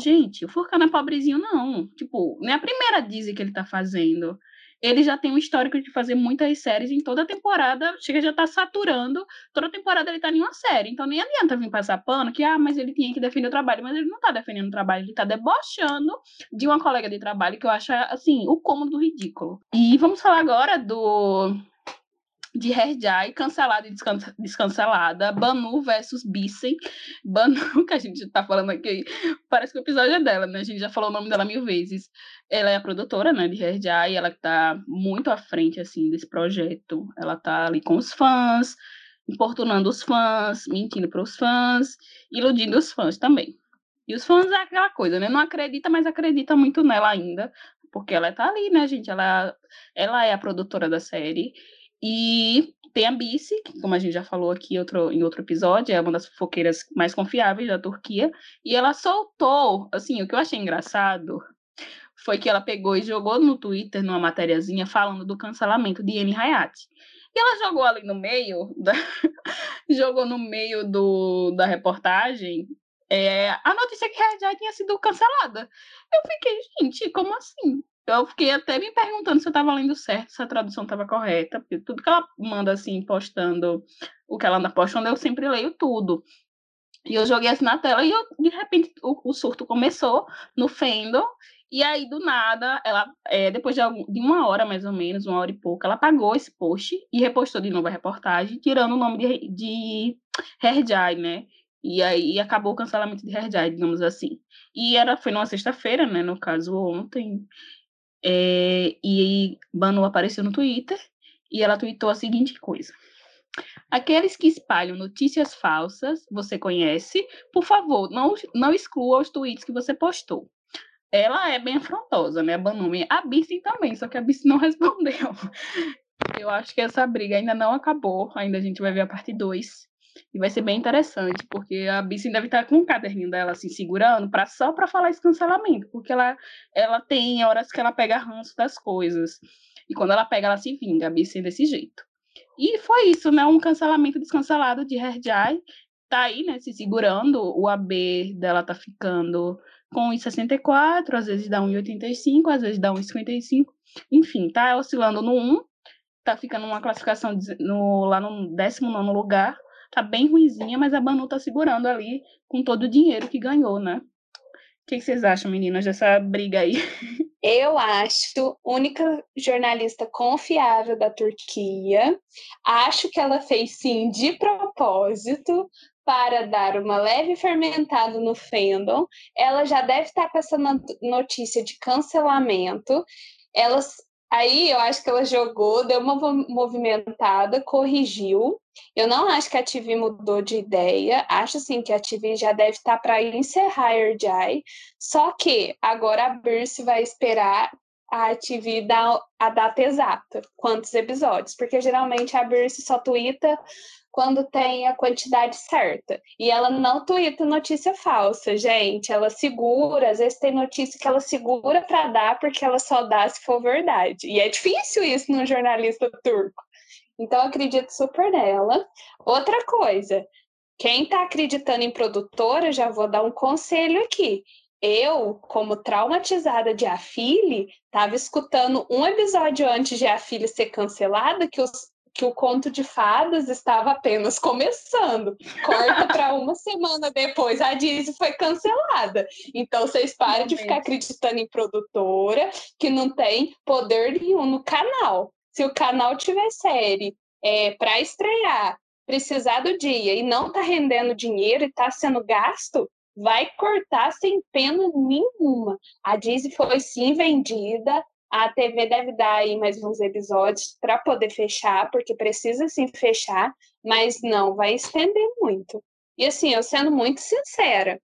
Gente, o Furcão não é pobrezinho, não. Tipo, nem a primeira Disney que ele tá fazendo. Ele já tem um histórico de fazer muitas séries em toda temporada, chega já tá saturando, toda temporada ele tá em uma série. Então nem adianta vir passar pano que, ah, mas ele tinha que defender o trabalho. Mas ele não tá defendendo o trabalho, ele tá debochando de uma colega de trabalho que eu acho, assim, o cômodo ridículo. E vamos falar agora do de Herjai, cancelada e descancelada, Banu versus Bissen. Banu, <laughs> que a gente tá falando aqui, parece que o episódio é dela, né? A gente já falou o nome dela mil vezes. Ela é a produtora, né, de Herjai, ela tá muito à frente, assim, desse projeto. Ela tá ali com os fãs, importunando os fãs, mentindo para os fãs, iludindo os fãs também. E os fãs é aquela coisa, né? Não acredita, mas acredita muito nela ainda, porque ela tá ali, né, gente? Ela, ela é a produtora da série. E tem a Bici, que, como a gente já falou aqui outro, em outro episódio, é uma das fofoqueiras mais confiáveis da Turquia. E ela soltou, assim, o que eu achei engraçado foi que ela pegou e jogou no Twitter, numa matériazinha, falando do cancelamento de Amy Hayati. E ela jogou ali no meio, da... <laughs> jogou no meio do, da reportagem é, a notícia que a tinha sido cancelada. Eu fiquei, gente, como assim? Eu fiquei até me perguntando se eu estava lendo certo, se a tradução estava correta, porque tudo que ela manda assim, postando, o que ela anda postando, eu sempre leio tudo. E eu joguei assim na tela e eu, de repente o, o surto começou no Fandom, e aí do nada, ela, é, depois de, algum, de, uma hora mais ou menos, uma hora e pouco, ela apagou esse post e repostou de novo a reportagem, tirando o nome de, de Herjai, né? E aí acabou o cancelamento de Herjai, digamos assim. E era, foi numa sexta-feira, né? No caso, ontem. É, e Banu apareceu no Twitter e ela tweetou a seguinte coisa. Aqueles que espalham notícias falsas, você conhece, por favor, não, não exclua os tweets que você postou. Ela é bem afrontosa, né, a? A Bici também, só que a Bici não <laughs> respondeu. Eu acho que essa briga ainda não acabou, ainda a gente vai ver a parte 2. E vai ser bem interessante, porque a Bici deve estar com um caderninho dela assim segurando para só para falar esse cancelamento, porque ela ela tem horas que ela pega ranço das coisas. E quando ela pega, ela se vinga, a Birce desse jeito. E foi isso, né? Um cancelamento descancelado de Herjai. Tá aí, né? Se segurando. O AB dela tá ficando com 1,64, às vezes dá 1,85, às vezes dá 1,55. Enfim, tá oscilando no 1. Tá ficando uma classificação no, lá no 19 lugar. Tá bem ruinzinha, mas a Banu tá segurando ali com todo o dinheiro que ganhou, né? O que vocês acham, meninas, dessa briga aí? <laughs> Eu acho única jornalista confiável da Turquia. Acho que ela fez sim de propósito para dar uma leve fermentada no fandom. Ela já deve estar com essa notícia de cancelamento. Elas Aí eu acho que ela jogou, deu uma movimentada, corrigiu. Eu não acho que a TV mudou de ideia. Acho sim que a TV já deve estar para encerrar a Jai. Só que agora a Birce vai esperar a TV dar a data exata, quantos episódios, porque geralmente a Birce só twitta quando tem a quantidade certa. E ela não tuita notícia falsa, gente. Ela segura, às vezes tem notícia que ela segura para dar porque ela só dá se for verdade. E é difícil isso num jornalista turco. Então, eu acredito super nela. Outra coisa, quem está acreditando em produtora, já vou dar um conselho aqui. Eu, como traumatizada de Afile, estava escutando um episódio antes de Afile ser cancelada que os que o conto de fadas estava apenas <laughs> começando. Corta para uma semana depois, a Disney foi cancelada. Então vocês parem de ficar acreditando em produtora que não tem poder nenhum no canal. Se o canal tiver série é, para estrear, precisar do dia e não está rendendo dinheiro e está sendo gasto, vai cortar sem pena nenhuma. A Disney foi sim vendida, a TV deve dar aí mais uns episódios para poder fechar, porque precisa sim fechar, mas não vai estender muito. E assim, eu sendo muito sincera,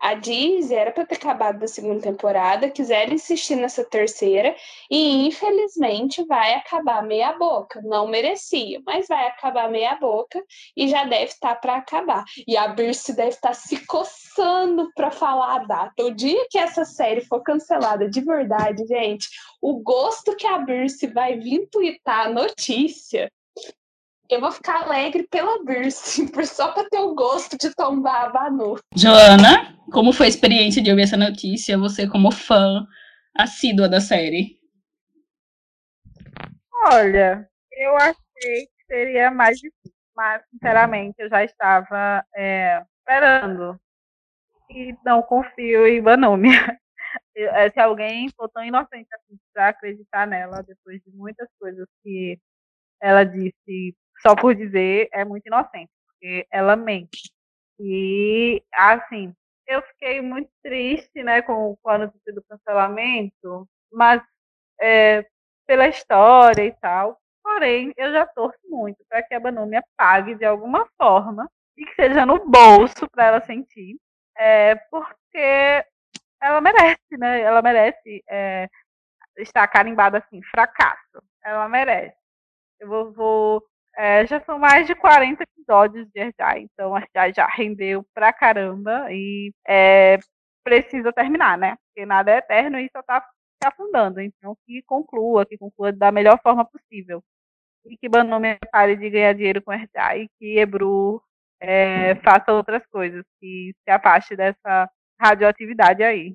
a Disney era para ter acabado da segunda temporada, quiseram insistir nessa terceira, e infelizmente vai acabar meia boca. Não merecia, mas vai acabar meia boca e já deve estar tá para acabar. E a Birce deve estar tá se coçando para falar a data. O dia que essa série for cancelada de verdade, gente, o gosto que a Birce vai vir twittar a notícia eu vou ficar alegre pela Birce, <laughs> só para ter o gosto de tombar a Banu. Joana, como foi a experiência de ouvir essa notícia? Você, como fã assídua da série? Olha, eu achei que seria mais difícil, mas, sinceramente, eu já estava é, esperando. E não confio em Banumi. <laughs> É, se alguém for tão inocente assim para acreditar nela, depois de muitas coisas que ela disse só por dizer, é muito inocente, porque ela mente. E, assim, eu fiquei muito triste, né, com, com a notícia do cancelamento, mas é, pela história e tal. Porém, eu já torço muito para que a Banúmia pague de alguma forma e que seja no bolso para ela sentir, é, porque ela merece, né? Ela merece é, estar carimbada assim, fracasso. Ela merece. Eu vou, vou é, já são mais de 40 episódios de Erjai, então a Erjai já rendeu pra caramba e é, precisa terminar, né? Porque nada é eterno e só tá se afundando. Então que conclua, que conclua da melhor forma possível. E que Banome pare de ganhar dinheiro com Erjai e que Ebru é, faça outras coisas, que se afaste dessa radioatividade aí.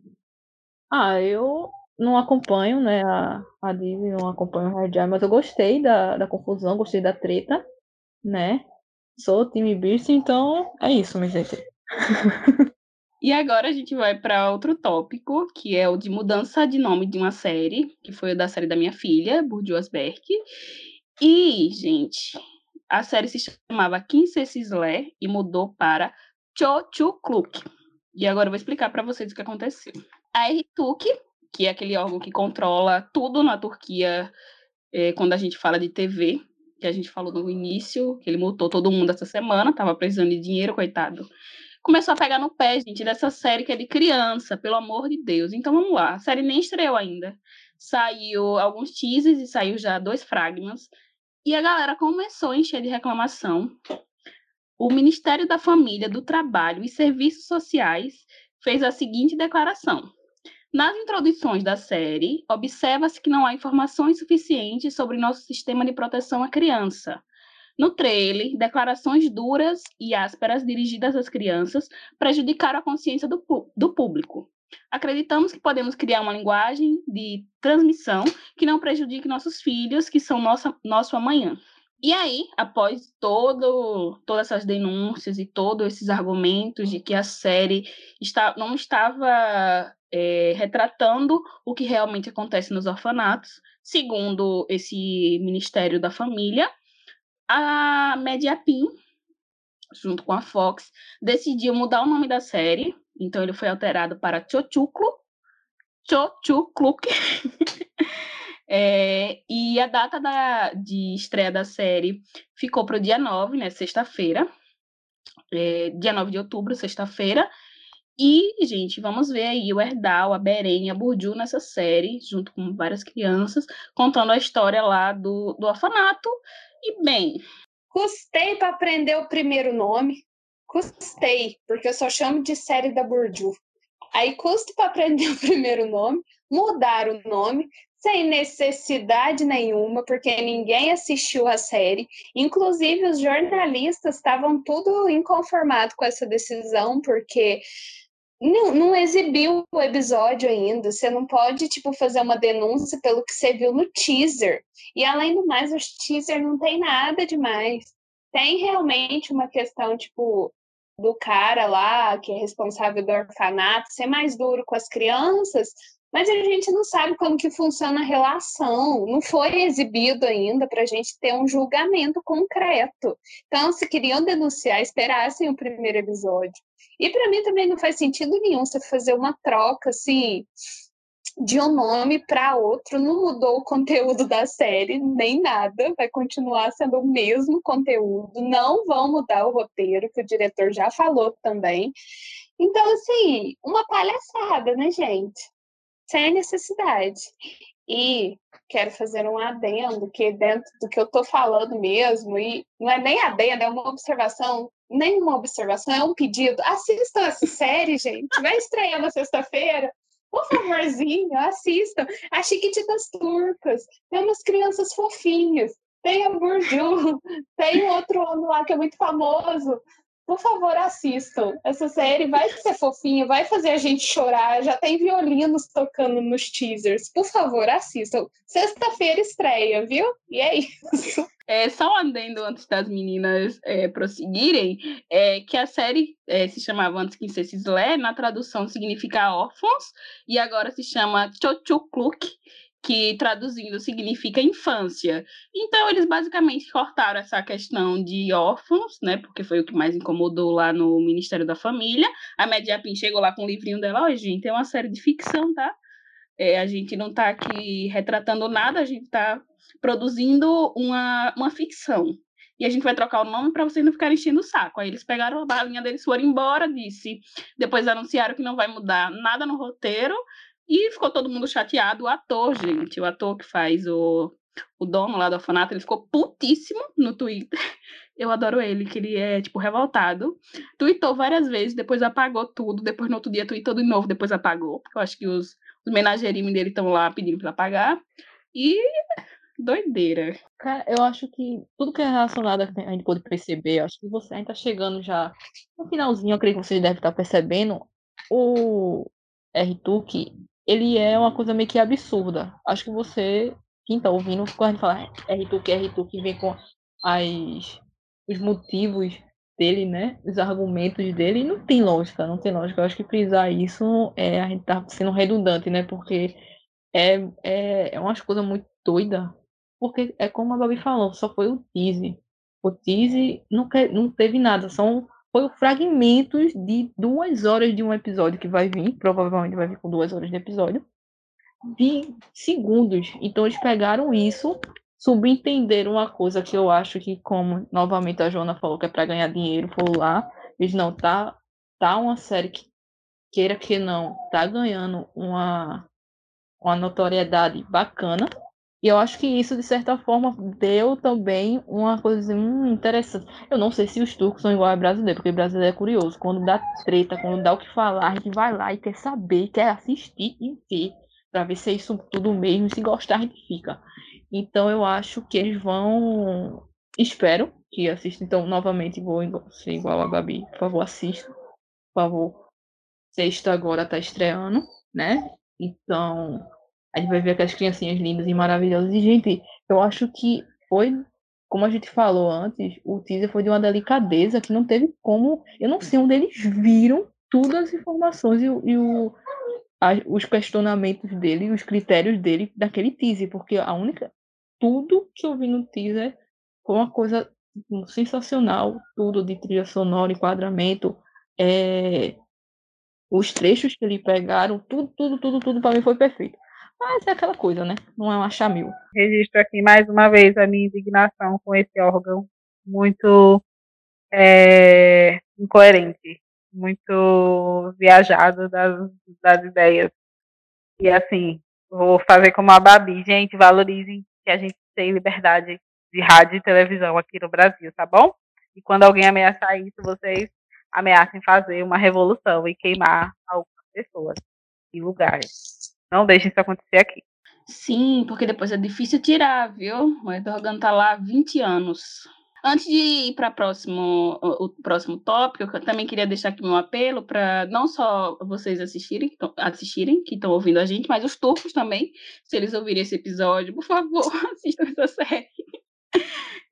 Ah, eu não acompanho, né, a, a Disney, não acompanho o Hard mas eu gostei da, da confusão, gostei da treta, né? Sou time Beast, então é isso, minha gente. E agora a gente vai para outro tópico, que é o de mudança de nome de uma série, que foi da série da minha filha, Bourdieu's Berk. E, gente, a série se chamava Kinsesisle e mudou para Cho Chu. E agora eu vou explicar para vocês o que aconteceu. A RTUK que é aquele órgão que controla tudo na Turquia é, quando a gente fala de TV, que a gente falou no início, que ele multou todo mundo essa semana, tava precisando de dinheiro, coitado. Começou a pegar no pé, gente, dessa série que é de criança, pelo amor de Deus. Então vamos lá, a série nem estreou ainda. Saiu alguns teasers e saiu já dois fragmentos. E a galera começou a encher de reclamação. O Ministério da Família, do Trabalho e Serviços Sociais fez a seguinte declaração: Nas introduções da série, observa-se que não há informações suficientes sobre nosso sistema de proteção à criança. No trailer, declarações duras e ásperas dirigidas às crianças prejudicaram a consciência do, do público. Acreditamos que podemos criar uma linguagem de transmissão que não prejudique nossos filhos, que são nossa, nosso amanhã. E aí, após todo, todas essas denúncias e todos esses argumentos de que a série está, não estava é, retratando o que realmente acontece nos orfanatos, segundo esse Ministério da Família, a Mediapin, junto com a Fox, decidiu mudar o nome da série então ele foi alterado para Chochuclo, Chochukluk. <laughs> é, e a data da, de estreia da série ficou para o dia 9, né, sexta-feira. É, dia 9 de outubro, sexta-feira. E, gente, vamos ver aí o Erdal, a Beren e a Burju nessa série, junto com várias crianças, contando a história lá do, do orfanato. E, bem. Custei para aprender o primeiro nome. Custei, porque eu só chamo de série da Bourdieu. Aí custa para aprender <laughs> o primeiro nome, mudar o nome, sem necessidade nenhuma, porque ninguém assistiu a série. Inclusive, os jornalistas estavam tudo inconformados com essa decisão, porque não, não, exibiu o episódio ainda. Você não pode, tipo, fazer uma denúncia pelo que você viu no teaser. E além do mais, o teaser não tem nada demais. Tem realmente uma questão, tipo, do cara lá, que é responsável do orfanato, ser mais duro com as crianças, mas a gente não sabe como que funciona a relação, não foi exibido ainda para a gente ter um julgamento concreto. Então, se queriam denunciar, esperassem o primeiro episódio. E para mim também não faz sentido nenhum você fazer uma troca assim de um nome para outro, não mudou o conteúdo da série, nem nada, vai continuar sendo o mesmo conteúdo, não vão mudar o roteiro, que o diretor já falou também. Então, assim, uma palhaçada, né, gente? Sem necessidade. E quero fazer um adendo, que dentro do que eu tô falando mesmo, e não é nem adendo, é uma observação, nem uma observação, é um pedido. Assistam essa série, gente. Vai estrear na sexta-feira. Por favorzinho, assistam. A Chiquititas Turcas. Tem umas crianças fofinhas. Tem a Burju. Tem outro homem lá que é muito famoso. Por favor, assistam. Essa série vai ser fofinha, vai fazer a gente chorar. Já tem violinos tocando nos teasers. Por favor, assistam. Sexta-feira estreia, viu? E é isso. É, só um adendo antes das meninas é, prosseguirem, é que a série é, se chamava antes que Slé, na tradução significa órfãos, e agora se chama Chochukluk, que traduzindo significa infância. Então eles basicamente cortaram essa questão de órfãos, né? Porque foi o que mais incomodou lá no Ministério da Família. A Mediapin chegou lá com o livrinho dela, ó, oh, gente, é uma série de ficção, tá? É, a gente não está aqui retratando nada, a gente está produzindo uma, uma ficção. E a gente vai trocar o nome para vocês não ficarem enchendo o saco. Aí eles pegaram a balinha deles, foram embora, disse. Depois anunciaram que não vai mudar nada no roteiro. E ficou todo mundo chateado. O ator, gente, o ator que faz o, o dono lá do orfanato, ele ficou putíssimo no Twitter. <laughs> Eu adoro ele, que ele é, tipo, revoltado. Tweetou várias vezes, depois apagou tudo. Depois, no outro dia, tweetou de novo, depois apagou. Eu acho que os, os menagerimes dele estão lá pedindo para pagar. E doideira. Cara, eu acho que tudo que é relacionado a gente pode perceber, acho que você ainda tá chegando já no finalzinho, eu creio que você deve estar tá percebendo, o R-Tuque, ele é uma coisa meio que absurda. Acho que você, quem tá ouvindo, quando a gente fala R-Tuque, R-Tuque, vem com as, os motivos dele, né? Os argumentos dele, não tem lógica, não tem lógica. Eu acho que frisar isso é a gente tá sendo redundante, né? Porque é, é, é umas coisas muito doidas porque é como a Babi falou, só foi o tease. O tease não, não teve nada, são foi fragmentos de duas horas de um episódio que vai vir, provavelmente vai vir com duas horas de episódio, de segundos. Então eles pegaram isso, subentenderam uma coisa que eu acho que, como novamente a Joana falou, que é para ganhar dinheiro, foi lá, eles não, tá, tá uma série que, queira que não, tá ganhando uma, uma notoriedade bacana, E eu acho que isso, de certa forma, deu também uma coisa hum, interessante. Eu não sei se os turcos são igual a brasileiro, porque brasileiro é curioso. Quando dá treta, quando dá o que falar, a gente vai lá e quer saber, quer assistir e ver, pra ver se é isso tudo mesmo. Se gostar, a gente fica. Então eu acho que eles vão. Espero que assistam. Então, novamente, vou ser igual a Gabi. Por favor, assista. Por favor. Sexta agora tá estreando, né? Então, a gente vai ver aquelas criancinhas lindas e maravilhosas. E, gente, eu acho que foi, como a gente falou antes, o teaser foi de uma delicadeza que não teve como. Eu não sei onde eles viram todas as informações e, e o, a, os questionamentos dele, os critérios dele daquele teaser, porque a única. Tudo que eu vi no teaser foi uma coisa sensacional, tudo de trilha sonora, enquadramento, é, os trechos que ele pegaram, tudo, tudo, tudo, tudo para mim foi perfeito. Mas é aquela coisa, né? Não é um achamil. Registro aqui mais uma vez a minha indignação com esse órgão muito é, incoerente, muito viajado das, das ideias. E assim, vou fazer como a Babi. Gente, valorizem que a gente tem liberdade de rádio e televisão aqui no Brasil, tá bom? E quando alguém ameaçar isso, vocês ameacem fazer uma revolução e queimar algumas pessoas e lugares. Não deixem isso acontecer aqui. Sim, porque depois é difícil tirar, viu? O Erdogan tá lá há 20 anos. Antes de ir para próximo, o próximo tópico, eu também queria deixar aqui meu apelo para não só vocês assistirem, que assistirem, que estão ouvindo a gente, mas os turcos também, se eles ouvirem esse episódio, por favor, <laughs> assistam essa série.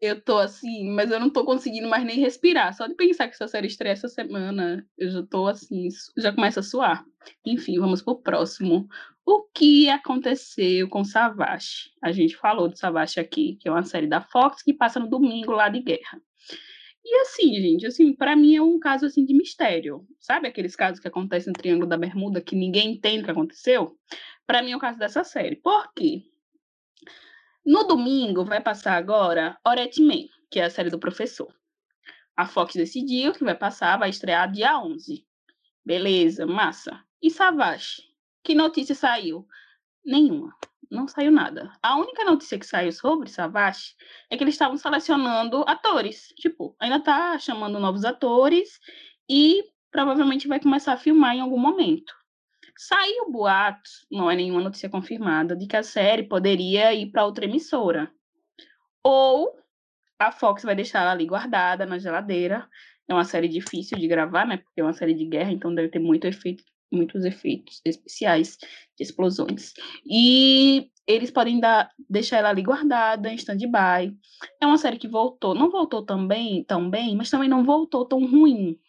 Eu tô assim, mas eu não tô conseguindo mais nem respirar. Só de pensar que essa série estreia essa semana, eu já tô assim, já começa a suar. Enfim, vamos pro próximo. O que aconteceu com Savage? A gente falou de Savage aqui, que é uma série da Fox que passa no domingo lá de guerra. E assim, gente, assim, para mim é um caso assim de mistério. Sabe aqueles casos que acontecem no Triângulo da Bermuda que ninguém entende o que aconteceu? Para mim é o caso dessa série. Por quê? No domingo vai passar agora Orette Man, que é a série do professor. A Fox decidiu que vai passar, vai estrear dia 11. Beleza, massa. E Savage? Que notícia saiu? Nenhuma. Não saiu nada. A única notícia que saiu sobre Savage é que eles estavam selecionando atores. Tipo, ainda tá chamando novos atores e provavelmente vai começar a filmar em algum momento. Saiu boato, não é nenhuma notícia confirmada, de que a série poderia ir para outra emissora. Ou a Fox vai deixar ela ali guardada na geladeira. É uma série difícil de gravar, né? Porque é uma série de guerra, então deve ter muito efeito, muitos efeitos especiais de explosões. E eles podem dar, deixar ela ali guardada em stand-by. É uma série que voltou, não voltou tão bem, tão bem, mas também não voltou tão ruim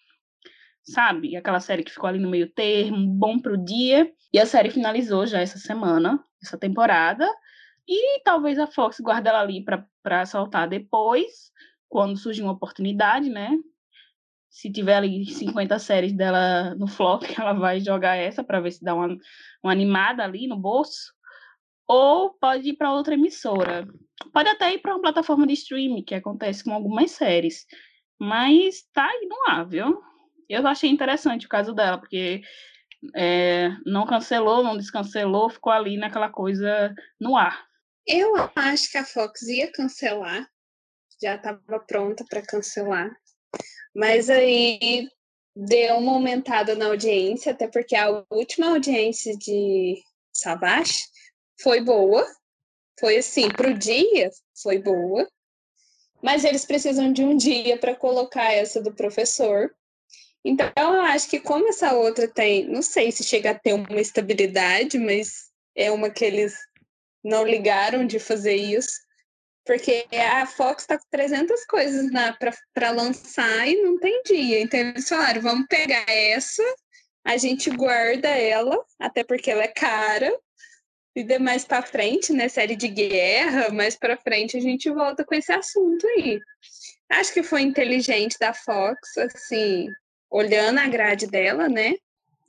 sabe? Aquela série que ficou ali no meio termo, bom pro dia. E a série finalizou já essa semana, essa temporada. E talvez a Fox guarde ela ali para soltar depois, quando surgir uma oportunidade, né? Se tiver ali 50 séries dela no flop, <laughs> ela vai jogar essa para ver se dá uma, uma animada ali no bolso. Ou pode ir para outra emissora. Pode até ir para uma plataforma de streaming, que acontece com algumas séries. Mas tá aí no ar, viu? Eu achei interessante o caso dela, porque é, não cancelou, não descancelou, ficou ali naquela coisa no ar. Eu acho que a Fox ia cancelar, já estava pronta para cancelar, mas aí deu uma aumentada na audiência, até porque a última audiência de Savage foi boa, foi assim, para o dia foi boa, mas eles precisam de um dia para colocar essa do professor, então, eu acho que como essa outra tem, não sei se chega a ter uma estabilidade, mas é uma que eles não ligaram de fazer isso, porque a Fox está com 300 coisas para lançar e não tem dia. Então, eles falaram, vamos pegar essa, a gente guarda ela, até porque ela é cara, e mais para frente, né, série de guerra, mais para frente a gente volta com esse assunto aí. Acho que foi inteligente da Fox, assim, olhando a grade dela, né?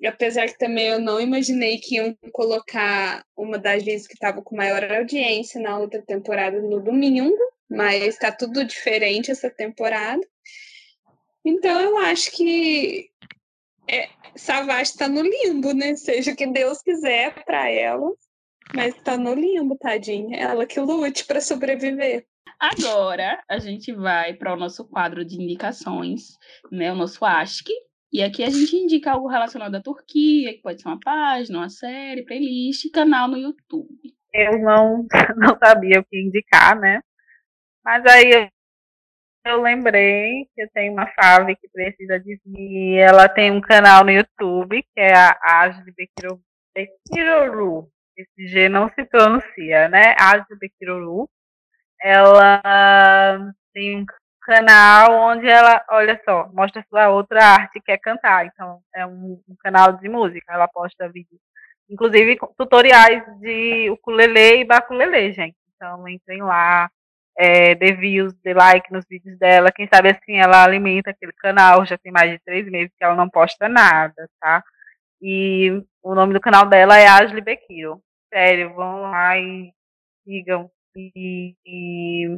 Apesar que também eu não imaginei que iam colocar uma das vezes que estava com maior audiência na outra temporada no domingo, mas está tudo diferente essa temporada. Então eu acho que é, Savage está no limbo, né? <laughs> Seja o que Deus quiser para ela. Mas tá no limbo, tadinha. Ela que lute para sobreviver. Agora a gente vai para o nosso quadro de indicações, né? O nosso ASC. E aqui a gente indica algo relacionado à Turquia, que pode ser uma página, uma série, playlist, canal no YouTube. Eu não, <laughs> não sabia o que indicar, né? Mas aí eu, eu lembrei que eu tenho uma fave que precisa de mim. Ela tem um canal no YouTube, que é a Ashley Bekiroru. Esse G não se pronuncia, né? Ashley Bekiroru. Ela tem um canal onde ela, olha só, mostra sua outra arte que é cantar. Então, é um, um canal de música. Ela posta vídeos, inclusive tutoriais de ukulele e baculele, gente. Então, entrem lá, é, dê views, dê like nos vídeos dela. Quem sabe assim ela alimenta aquele canal. Já tem mais de três meses que ela não posta nada, tá? E o nome do canal dela é Ashley Bekiro. Sério, vão lá e sigam. E, e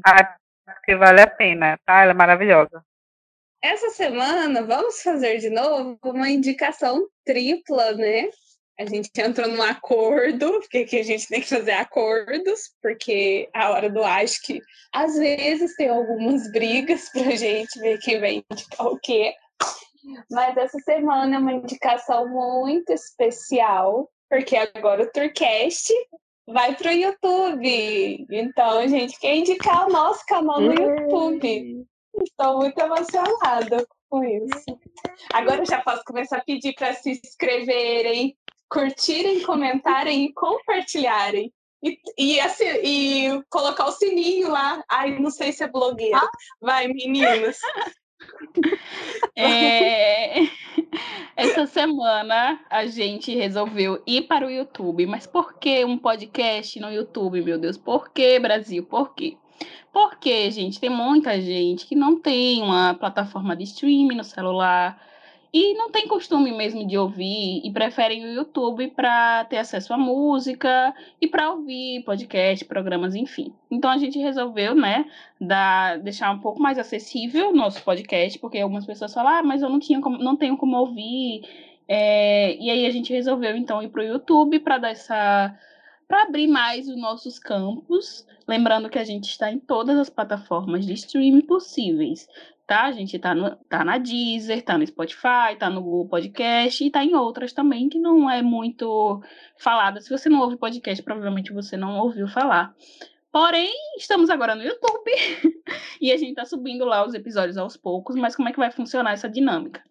porque vale a pena, tá? Ela é maravilhosa. Essa semana vamos fazer de novo uma indicação tripla, né? A gente entrou num acordo, porque aqui a gente tem que fazer acordos, porque a hora do acho que às vezes tem algumas brigas pra gente ver quem vai indicar o quê. Mas essa semana é uma indicação muito especial, porque agora o Tourcast vai pro YouTube. Então, gente quer indicar o nosso canal no YouTube. Estou muito emocionada com isso. Agora eu já posso começar a pedir para se inscreverem, curtirem, comentarem e compartilharem. E, e, assim, e colocar o sininho lá. Ai, não sei se é blogueira. Vai, meninas. <laughs> É... Essa semana a gente resolveu ir para o YouTube, mas por que um podcast no YouTube, meu Deus? Por que, Brasil? Por quê? Porque, gente, tem muita gente que não tem uma plataforma de streaming no celular, e não tem costume mesmo de ouvir e preferem o YouTube para ter acesso à música e para ouvir podcast, programas, enfim. Então a gente resolveu, né, dar, deixar um pouco mais acessível o nosso podcast, porque algumas pessoas falam, ah, mas eu não, tinha como, não tenho como ouvir. É, e aí a gente resolveu então ir para o YouTube para dar essa para abrir mais os nossos campos, lembrando que a gente está em todas as plataformas de streaming possíveis tá? A gente tá, no, tá na Deezer, tá no Spotify, tá no Google Podcast e tá em outras também que não é muito falada. Se você não ouve podcast, provavelmente você não ouviu falar. Porém, estamos agora no YouTube <laughs> e a gente tá subindo lá os episódios aos poucos, mas como é que vai funcionar essa dinâmica?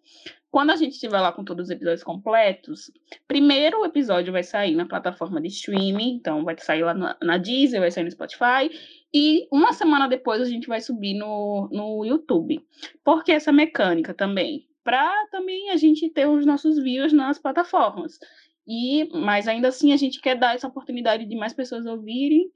Quando a gente estiver lá com todos os episódios completos, primeiro o episódio vai sair na plataforma de streaming, então vai sair lá na, na Deezer, vai sair no Spotify, e uma semana depois a gente vai subir no, no YouTube. Por que essa mecânica também? Para também a gente ter os nossos views nas plataformas. E, mas ainda assim a gente quer dar essa oportunidade de mais pessoas ouvirem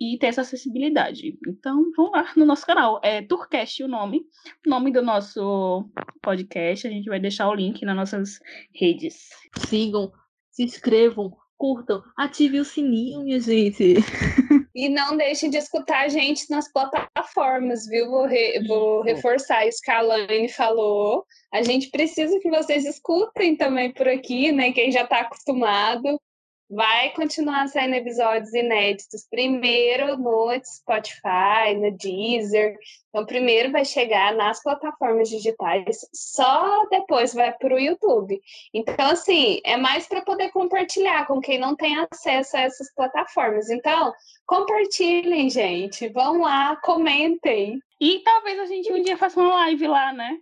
e ter essa acessibilidade. Então, vão lá no nosso canal. É Turcast o nome, o nome do nosso podcast. A gente vai deixar o link nas nossas redes. Sigam, se inscrevam, curtam, ative o sininho, minha gente. <laughs> E não deixem de escutar a gente nas plataformas, viu? Vou, re, vou reforçar isso que a Alaine falou. A gente precisa que vocês escutem também por aqui, né? Quem já está acostumado. Vai continuar saindo episódios inéditos. Primeiro no Spotify, no Deezer. Então, primeiro vai chegar nas plataformas digitais, só depois vai para o YouTube. Então, assim, é mais para poder compartilhar com quem não tem acesso a essas plataformas. Então, compartilhem, gente. Vão lá, comentem. E talvez a gente um dia faça uma live lá, né?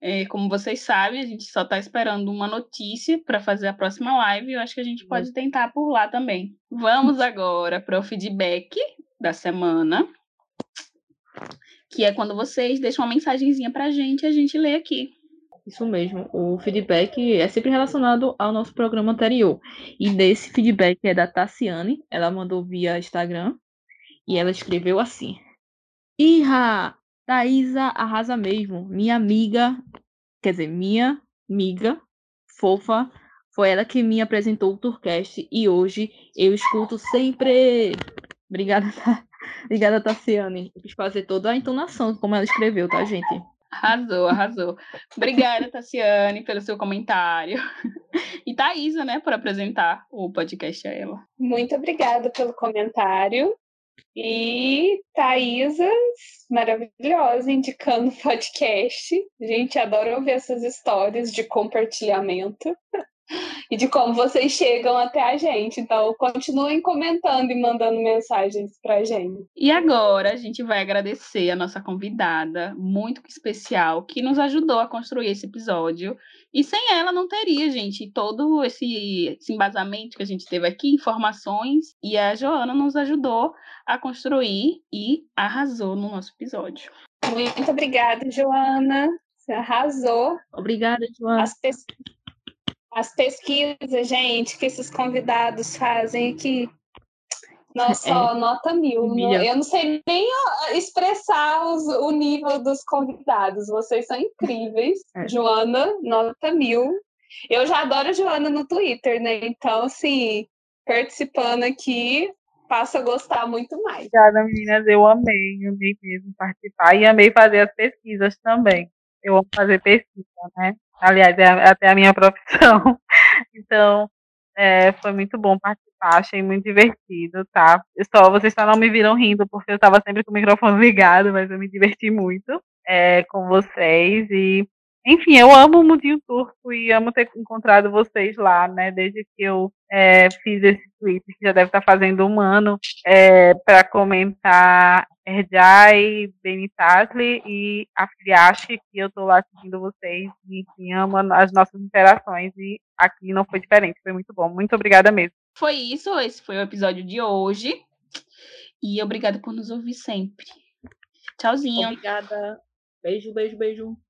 É, como vocês sabem, a gente só está esperando uma notícia para fazer a próxima live. Eu acho que a gente pode tentar por lá também. Vamos agora para o feedback da semana, que é quando vocês deixam uma mensagenzinha para a gente e a gente lê aqui. Isso mesmo. O feedback é sempre relacionado ao nosso programa anterior. E desse feedback é da Tassiane. Ela mandou via Instagram e ela escreveu assim: Irra, Thaisa arrasa mesmo. Minha amiga, quer dizer, minha amiga fofa, foi ela que me apresentou o Tourcast e hoje eu escuto sempre. Obrigada, Obrigada, Tassiane. Eu quis fazer toda a entonação, como ela escreveu, tá, gente? Arrasou, arrasou. Obrigada, Tassiane, pelo seu comentário. E Thaisa, né, por apresentar o podcast a ela. Muito obrigada pelo comentário. E Thaisa, maravilhosa, indicando podcast. Gente, adoro ouvir essas histórias de compartilhamento e de como vocês chegam até a gente. Então, continuem comentando e mandando mensagens pra gente. E agora a gente vai agradecer a nossa convidada, muito especial, que nos ajudou a construir esse episódio. E sem ela não teria, gente, todo esse, esse embasamento que a gente teve aqui, informações, e a Joana nos ajudou a construir e arrasou no nosso episódio. Muito obrigada, Joana. Você arrasou. Obrigada, Joana. As, pes as pesquisas, gente, que esses convidados fazem aqui. Nossa, ó, nota mil. Milhão. eu não sei nem expressar os- o nível dos convidados. Vocês são incríveis. É. Joana, nota mil. Eu já adoro Joana no Twitter, né? Então, assim, participando aqui, passo a gostar muito mais. Obrigada, meninas. Eu amei, amei mesmo participar e amei fazer as pesquisas também. Eu amo fazer pesquisa, né? Aliás, é a- até a minha <laughs> profissão. Então, é, foi muito bom participar, achei muito divertido, tá? Só, vocês só não me viram rindo porque eu estava sempre com o microfone <laughs> ligado, mas eu me diverti muito é, com vocês e enfim, eu amo o Mundinho Turco e amo ter encontrado vocês lá, né? Desde que eu é, fiz esse tweet, que já deve estar fazendo um ano, para comentar Erjai, Benitasli e a Friache, que eu tô lá seguindo vocês e enfim, amo as nossas interações e aqui não foi diferente, foi muito bom. Muito obrigada mesmo. Foi isso, esse foi o episódio de hoje. E obrigada por nos ouvir sempre. Tchauzinho. Obrigada. Beijo, beijo, beijo.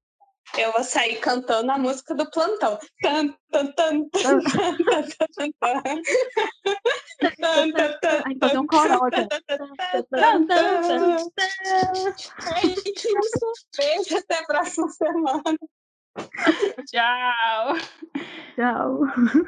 Eu vou sair cantando a música do plantão. Tan, tan, tan, tan, tan, tan, tan, tan. Tan, tan, tan, A gente fazer um coral. Beijo, até a próxima semana. Tchau. Tchau.